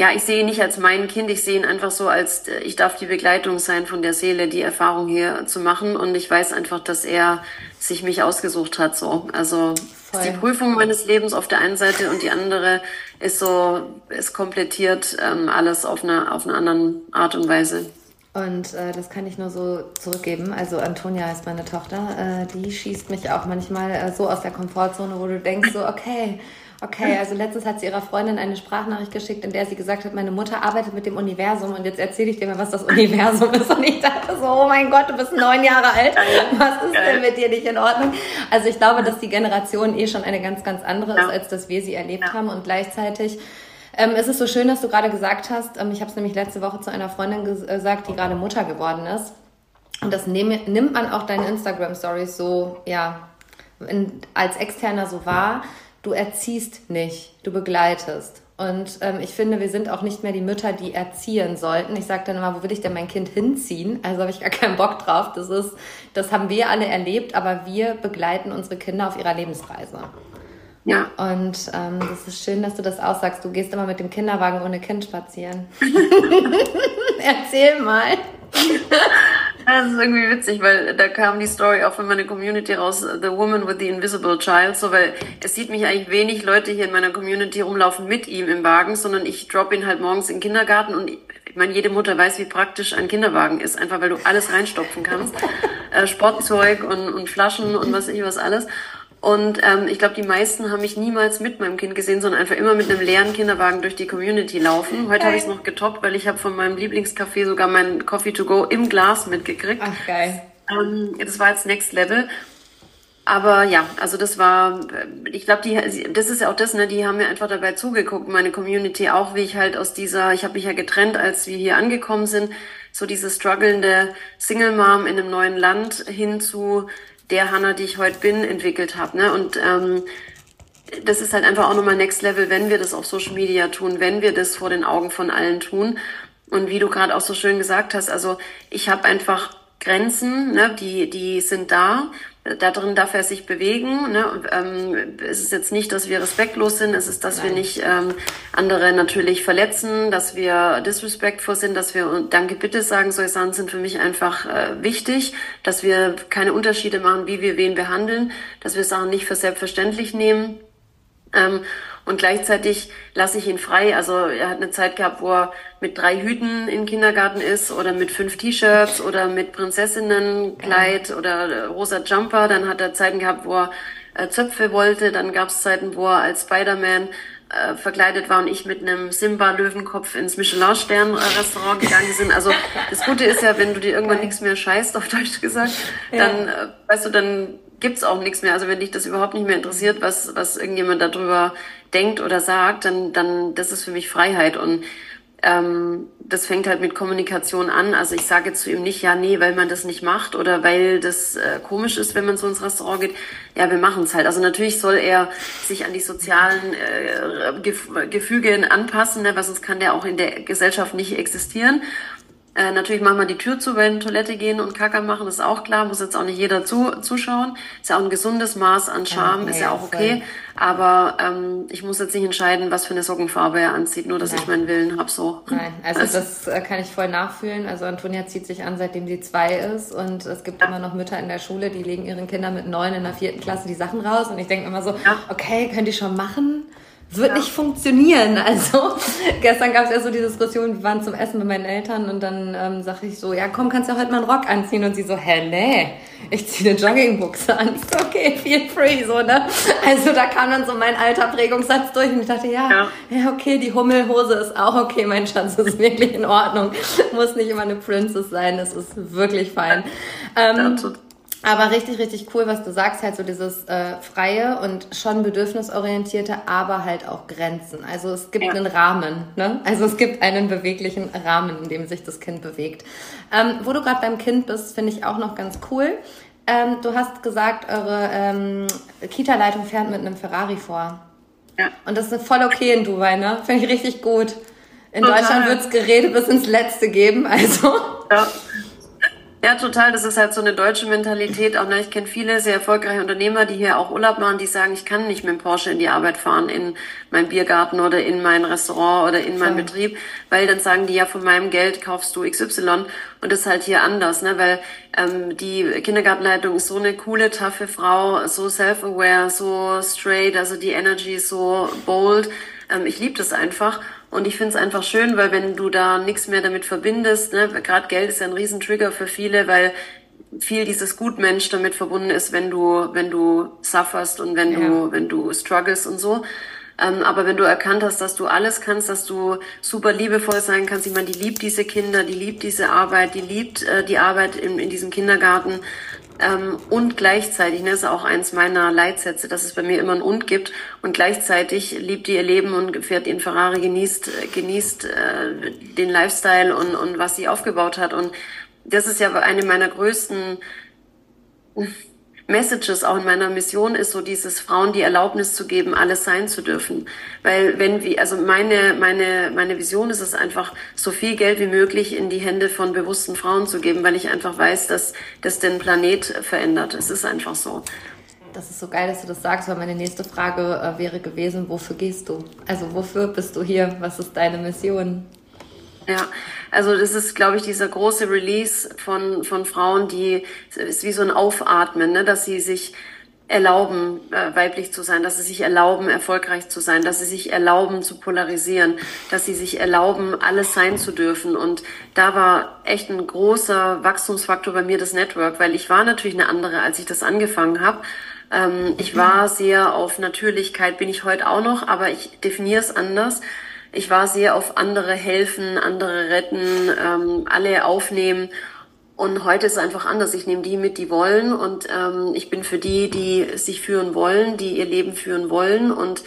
ja, ich sehe ihn nicht als mein Kind, ich sehe ihn einfach so als, äh, ich darf die Begleitung sein von der Seele, die Erfahrung hier zu machen. Und ich weiß einfach, dass er sich mich ausgesucht hat, so. Also, Voll. die Prüfung meines Lebens auf der einen Seite und die andere ist so, es komplettiert ähm, alles auf einer, auf einer anderen Art und Weise. Und äh, das kann ich nur so zurückgeben. Also Antonia ist meine Tochter. Äh, die schießt mich auch manchmal äh, so aus der Komfortzone, wo du denkst so, okay, Okay, also letztens hat sie ihrer Freundin eine Sprachnachricht geschickt, in der sie gesagt hat, meine Mutter arbeitet mit dem Universum und jetzt erzähle ich dir mal, was das Universum [laughs] ist. Und ich dachte so, oh mein Gott, du bist neun Jahre alt. Was ist denn mit dir nicht in Ordnung? Also ich glaube, dass die Generation eh schon eine ganz, ganz andere ist, als dass wir sie erlebt haben. Und gleichzeitig ähm, es ist so schön, dass du gerade gesagt hast, ähm, ich habe es nämlich letzte Woche zu einer Freundin gesagt, die gerade Mutter geworden ist. Und das nehm, nimmt man auch deine Instagram-Stories so, ja, in, als Externer so wahr du erziehst nicht, du begleitest. Und ähm, ich finde, wir sind auch nicht mehr die Mütter, die erziehen sollten. Ich sage dann immer, wo will ich denn mein Kind hinziehen? Also habe ich gar keinen Bock drauf. Das ist, das haben wir alle erlebt, aber wir begleiten unsere Kinder auf ihrer Lebensreise. Ja. Und ähm, das ist schön, dass du das aussagst. Du gehst immer mit dem Kinderwagen ohne Kind spazieren. [laughs] [laughs] Erzähl mal. [laughs] Das ist irgendwie witzig, weil da kam die Story auch von meiner Community raus, The Woman with the Invisible Child, so weil es sieht mich eigentlich wenig Leute hier in meiner Community rumlaufen mit ihm im Wagen, sondern ich drop ihn halt morgens in den Kindergarten und ich, meine, jede Mutter weiß, wie praktisch ein Kinderwagen ist, einfach weil du alles reinstopfen kannst. [laughs] Äh, Sportzeug und, und Flaschen und was ich was alles. Und ähm, ich glaube, die meisten haben mich niemals mit meinem Kind gesehen, sondern einfach immer mit einem leeren Kinderwagen durch die Community laufen. Heute habe ich es noch getoppt, weil ich habe von meinem Lieblingscafé sogar meinen Coffee to go im Glas mitgekriegt. Ach geil. Ähm, das war jetzt Next Level. Aber ja, also das war, ich glaube, die, das ist ja auch das, ne, die haben mir einfach dabei zugeguckt, meine Community auch, wie ich halt aus dieser, ich habe mich ja getrennt, als wir hier angekommen sind, so diese strugglende Single Mom in einem neuen Land hin zu der Hanna, die ich heute bin, entwickelt habe. Ne? Und ähm, das ist halt einfach auch nochmal Next Level, wenn wir das auf Social Media tun, wenn wir das vor den Augen von allen tun. Und wie du gerade auch so schön gesagt hast, also ich habe einfach Grenzen, ne, die, die sind da da drin darf er sich bewegen. Ne? Ähm, es ist jetzt nicht, dass wir respektlos sind, es ist, dass Nein. wir nicht ähm, andere natürlich verletzen, dass wir disrespectful sind, dass wir Danke, bitte sagen. Solche Sachen sind für mich einfach äh, wichtig, dass wir keine Unterschiede machen, wie wir wen behandeln, dass wir Sachen nicht für selbstverständlich nehmen. Ähm, und gleichzeitig lasse ich ihn frei. Also er hat eine Zeit gehabt, wo er mit drei Hüten im Kindergarten ist oder mit fünf T-Shirts oder mit Prinzessinnenkleid oder rosa Jumper. Dann hat er Zeiten gehabt, wo er äh, Zöpfe wollte. Dann gab es Zeiten, wo er als Spider-Man äh, verkleidet war und ich mit einem Simba-Löwenkopf ins Michelin-Stern-Restaurant gegangen sind. Also das Gute ist ja, wenn du dir irgendwann nichts mehr scheißt, auf Deutsch gesagt, dann, äh, weißt du, dann gibt's auch nichts mehr. Also wenn dich das überhaupt nicht mehr interessiert, was, was irgendjemand darüber denkt oder sagt, dann, dann das ist für mich Freiheit. Und ähm, das fängt halt mit Kommunikation an. Also ich sage zu ihm nicht, ja, nee, weil man das nicht macht oder weil das äh, komisch ist, wenn man so ins Restaurant geht. Ja, wir machen es halt. Also natürlich soll er sich an die sozialen äh, Gef Gefüge anpassen, ne, weil sonst kann der auch in der Gesellschaft nicht existieren. Äh, natürlich machen wir die Tür zu, wenn Toilette gehen und Kacker machen, das ist auch klar, muss jetzt auch nicht jeder zu, zuschauen. Ist ja auch ein gesundes Maß an Charme, ja, ist ja auch okay. Aber ähm, ich muss jetzt nicht entscheiden, was für eine Sockenfarbe er anzieht, nur dass Nein. ich meinen Willen habe. So. Nein, also, also, [laughs] das äh, kann ich voll nachfühlen. Also Antonia zieht sich an, seitdem sie zwei ist. Und es gibt ja. immer noch Mütter in der Schule, die legen ihren Kindern mit neun in der vierten Klasse die Sachen raus. Und ich denke immer so, ja. okay, könnt ihr schon machen? Wird ja. nicht funktionieren. [laughs] Also gestern gab es ja so die Diskussion, wir waren zum Essen mit meinen Eltern und dann ähm, sage ich so, ja komm, kannst ja heute mal einen Rock anziehen. Und sie so, hä, nee, ich ziehe eine Joggingbuchse an. [laughs] Ich so, okay, feel free, so, ne? Also da kam dann so mein alter Prägungssatz durch und ich dachte, ja, ja, ja okay, die Hummelhose ist auch okay, mein Schatz, ist wirklich in Ordnung. Muss nicht immer eine Princess sein, es ist wirklich fein. Ähm, aber richtig, richtig cool, was du sagst, halt so dieses äh, freie und schon bedürfnisorientierte, aber halt auch Grenzen. Also es gibt ja. einen Rahmen, ne? Also es gibt einen beweglichen Rahmen, in dem sich das Kind bewegt. Ähm, wo du gerade beim Kind bist, finde ich auch noch ganz cool. Ähm, du hast gesagt, eure ähm, Kita-Leitung fährt mit einem Ferrari vor. Ja. Und das ist voll okay in Dubai, ne? Finde ich richtig gut. In Total. Deutschland wird es Gerede bis ins Letzte geben, also. Ja. Ja, total. Das ist halt so eine deutsche Mentalität. Auch ne, ich kenne viele sehr erfolgreiche Unternehmer, die hier auch Urlaub machen, die sagen, ich kann nicht mit dem Porsche in die Arbeit fahren, in meinen Biergarten oder in mein Restaurant oder in meinen Betrieb, weil dann sagen die ja, von meinem Geld kaufst du XY. Und das ist halt hier anders, ne? weil ähm, die Kindergartenleitung ist so eine coole, taffe Frau, so self-aware, so straight, also die Energy ist so bold. Ähm, ich liebe das einfach. Und ich finde es einfach schön, weil wenn du da nichts mehr damit verbindest, ne, gerade Geld ist ja ein Riesentrigger für viele, weil viel dieses Gutmensch damit verbunden ist, wenn du, wenn du sufferst und wenn ja. du, wenn du struggles und so. Ähm, aber wenn du erkannt hast, dass du alles kannst, dass du super liebevoll sein kannst, ich meine, die liebt diese Kinder, die liebt diese Arbeit, die liebt äh, die Arbeit in, in diesem Kindergarten ähm, und gleichzeitig, ne, das ist auch eins meiner Leitsätze, dass es bei mir immer ein und gibt. Und gleichzeitig liebt ihr Leben und fährt in Ferrari, genießt, genießt äh, den Lifestyle und, und was sie aufgebaut hat. Und das ist ja eine meiner größten Messages auch in meiner Mission ist so dieses Frauen die Erlaubnis zu geben, alles sein zu dürfen. Weil wenn wir, also meine, meine, meine Vision ist es einfach, so viel Geld wie möglich in die Hände von bewussten Frauen zu geben, weil ich einfach weiß, dass das den Planet verändert. Es ist einfach so. Das ist so geil, dass du das sagst, weil meine nächste Frage äh, wäre gewesen, wofür gehst du? Also wofür bist du hier? Was ist deine Mission? Ja, also das ist, glaube ich, dieser große Release von, von Frauen, die ist wie so ein Aufatmen, ne? dass sie sich erlauben, äh, weiblich zu sein, dass sie sich erlauben, erfolgreich zu sein, dass sie sich erlauben, zu polarisieren, dass sie sich erlauben, alles sein zu dürfen. Und da war echt ein großer Wachstumsfaktor bei mir das Network, weil ich war natürlich eine andere, als ich das angefangen habe. Ähm, ich war sehr auf Natürlichkeit, bin ich heute auch noch, aber ich definiere es anders ich war sehr auf andere helfen, andere retten, ähm, alle aufnehmen. Und heute ist es einfach anders. Ich nehme die mit, die wollen. Und ähm, ich bin für die, die sich führen wollen, die ihr Leben führen wollen. Und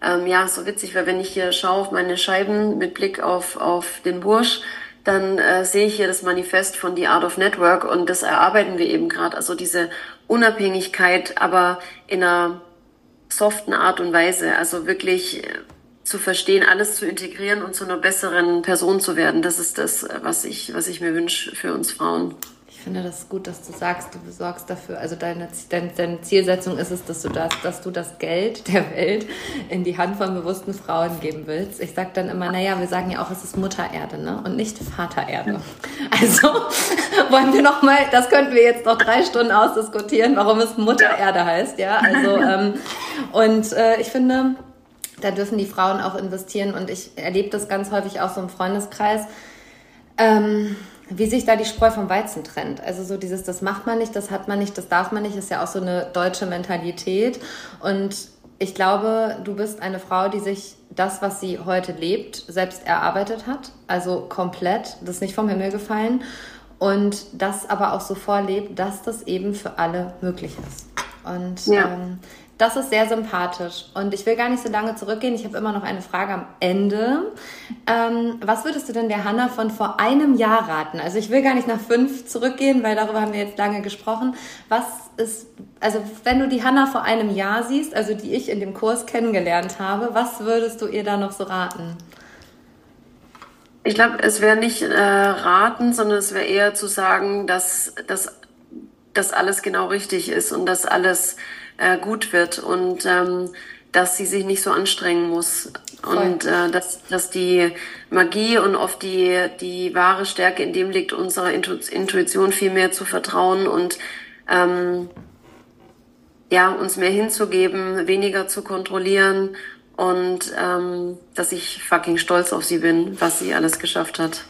ähm, ja, so witzig, weil wenn ich hier schaue auf meine Scheiben mit Blick auf, auf den Bursch, dann äh, sehe ich hier das Manifest von The Art of Network und das erarbeiten wir eben gerade. Also diese Unabhängigkeit, aber in einer soften Art und Weise. Also wirklich zu verstehen, alles zu integrieren und zu einer besseren Person zu werden. Das ist das, was ich, was ich mir wünsche für uns Frauen. Ich finde das gut, dass du sagst, du sorgst dafür. Also deine, deine, deine Zielsetzung ist es, dass du das, dass du das Geld [laughs] der Welt in die Hand von bewussten Frauen geben willst. Ich sage dann immer, naja, wir sagen ja auch, es ist Mutter Erde, ne? Und nicht Vater Erde. [laughs] Also wollen wir noch mal, das könnten wir jetzt noch drei Stunden ausdiskutieren, warum es Mutter Erde heißt, ja? Also [laughs] ähm, und äh, ich finde da dürfen die Frauen auch investieren und ich erlebe das ganz häufig auch so im Freundeskreis, ähm, wie sich da die Spreu vom Weizen trennt. Also so dieses, das macht man nicht, das hat man nicht, das darf man nicht, ist ja auch so eine deutsche Mentalität. Und ich glaube, du bist eine Frau, die sich das, was sie heute lebt, selbst erarbeitet hat. Also komplett, das ist nicht vom Himmel gefallen. Und das aber auch so vorlebt, dass das eben für alle möglich ist. Und ja. ähm, das ist sehr sympathisch. Und ich will gar nicht so lange zurückgehen. Ich habe immer noch eine Frage am Ende. Ähm, was würdest du denn der Hanna von vor einem Jahr raten? Also ich will gar nicht nach fünf zurückgehen, weil darüber haben wir jetzt lange gesprochen. Was ist, also wenn du die Hanna vor einem Jahr siehst, also die ich in dem Kurs kennengelernt habe, was würdest du ihr da noch so raten? Ich glaube, es wäre nicht äh, raten, sondern es wäre eher zu sagen, dass das alles genau richtig ist und dass alles äh, gut wird und ähm, dass sie sich nicht so anstrengen muss. Voll. Und äh, dass, dass die Magie und oft die, die wahre Stärke in dem liegt, unserer Intuition viel mehr zu vertrauen und ähm, ja, uns mehr hinzugeben, weniger zu kontrollieren und ähm, dass ich fucking stolz auf sie bin, was sie alles geschafft hat.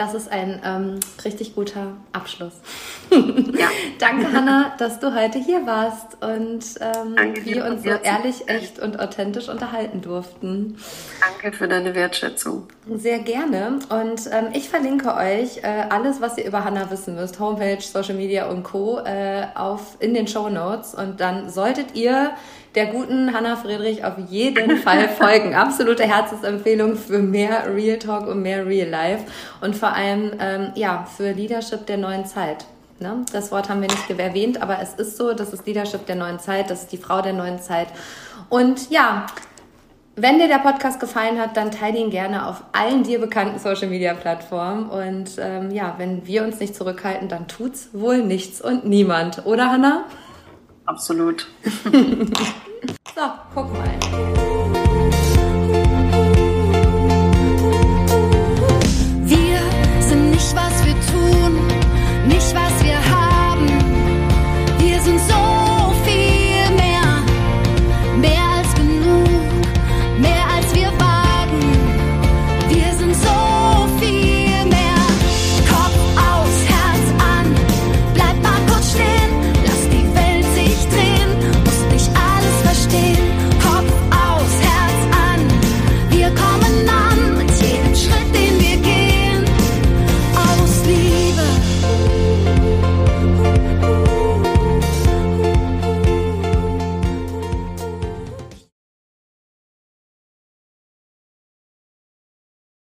Das ist ein ähm, richtig guter Abschluss. [laughs] ja. Danke, Hanna, dass du heute hier warst und ähm, wir uns so ehrlich, echt und authentisch unterhalten durften. Danke für deine Wertschätzung. Sehr gerne. Und ähm, ich verlinke euch äh, alles, was ihr über Hanna wissen müsst, Homepage, Social Media und Co. Äh, auf, in den Show Notes. Und dann solltet ihr der guten Hanna Friedrich auf jeden Fall [laughs] folgen. Absolute Herzensempfehlung für mehr Real Talk und mehr Real Life und vor allem ähm, ja für Leadership der neuen Zeit. Ne? Das Wort haben wir nicht erwähnt, aber es ist so, das ist Leadership der neuen Zeit, das ist die Frau der neuen Zeit. Und ja, wenn dir der Podcast gefallen hat, dann teile ihn gerne auf allen dir bekannten Social Media Plattformen. Und ähm, ja, wenn wir uns nicht zurückhalten, dann tut's wohl nichts und niemand, oder Hanna? Absolut. [laughs] [laughs] so, guck mal.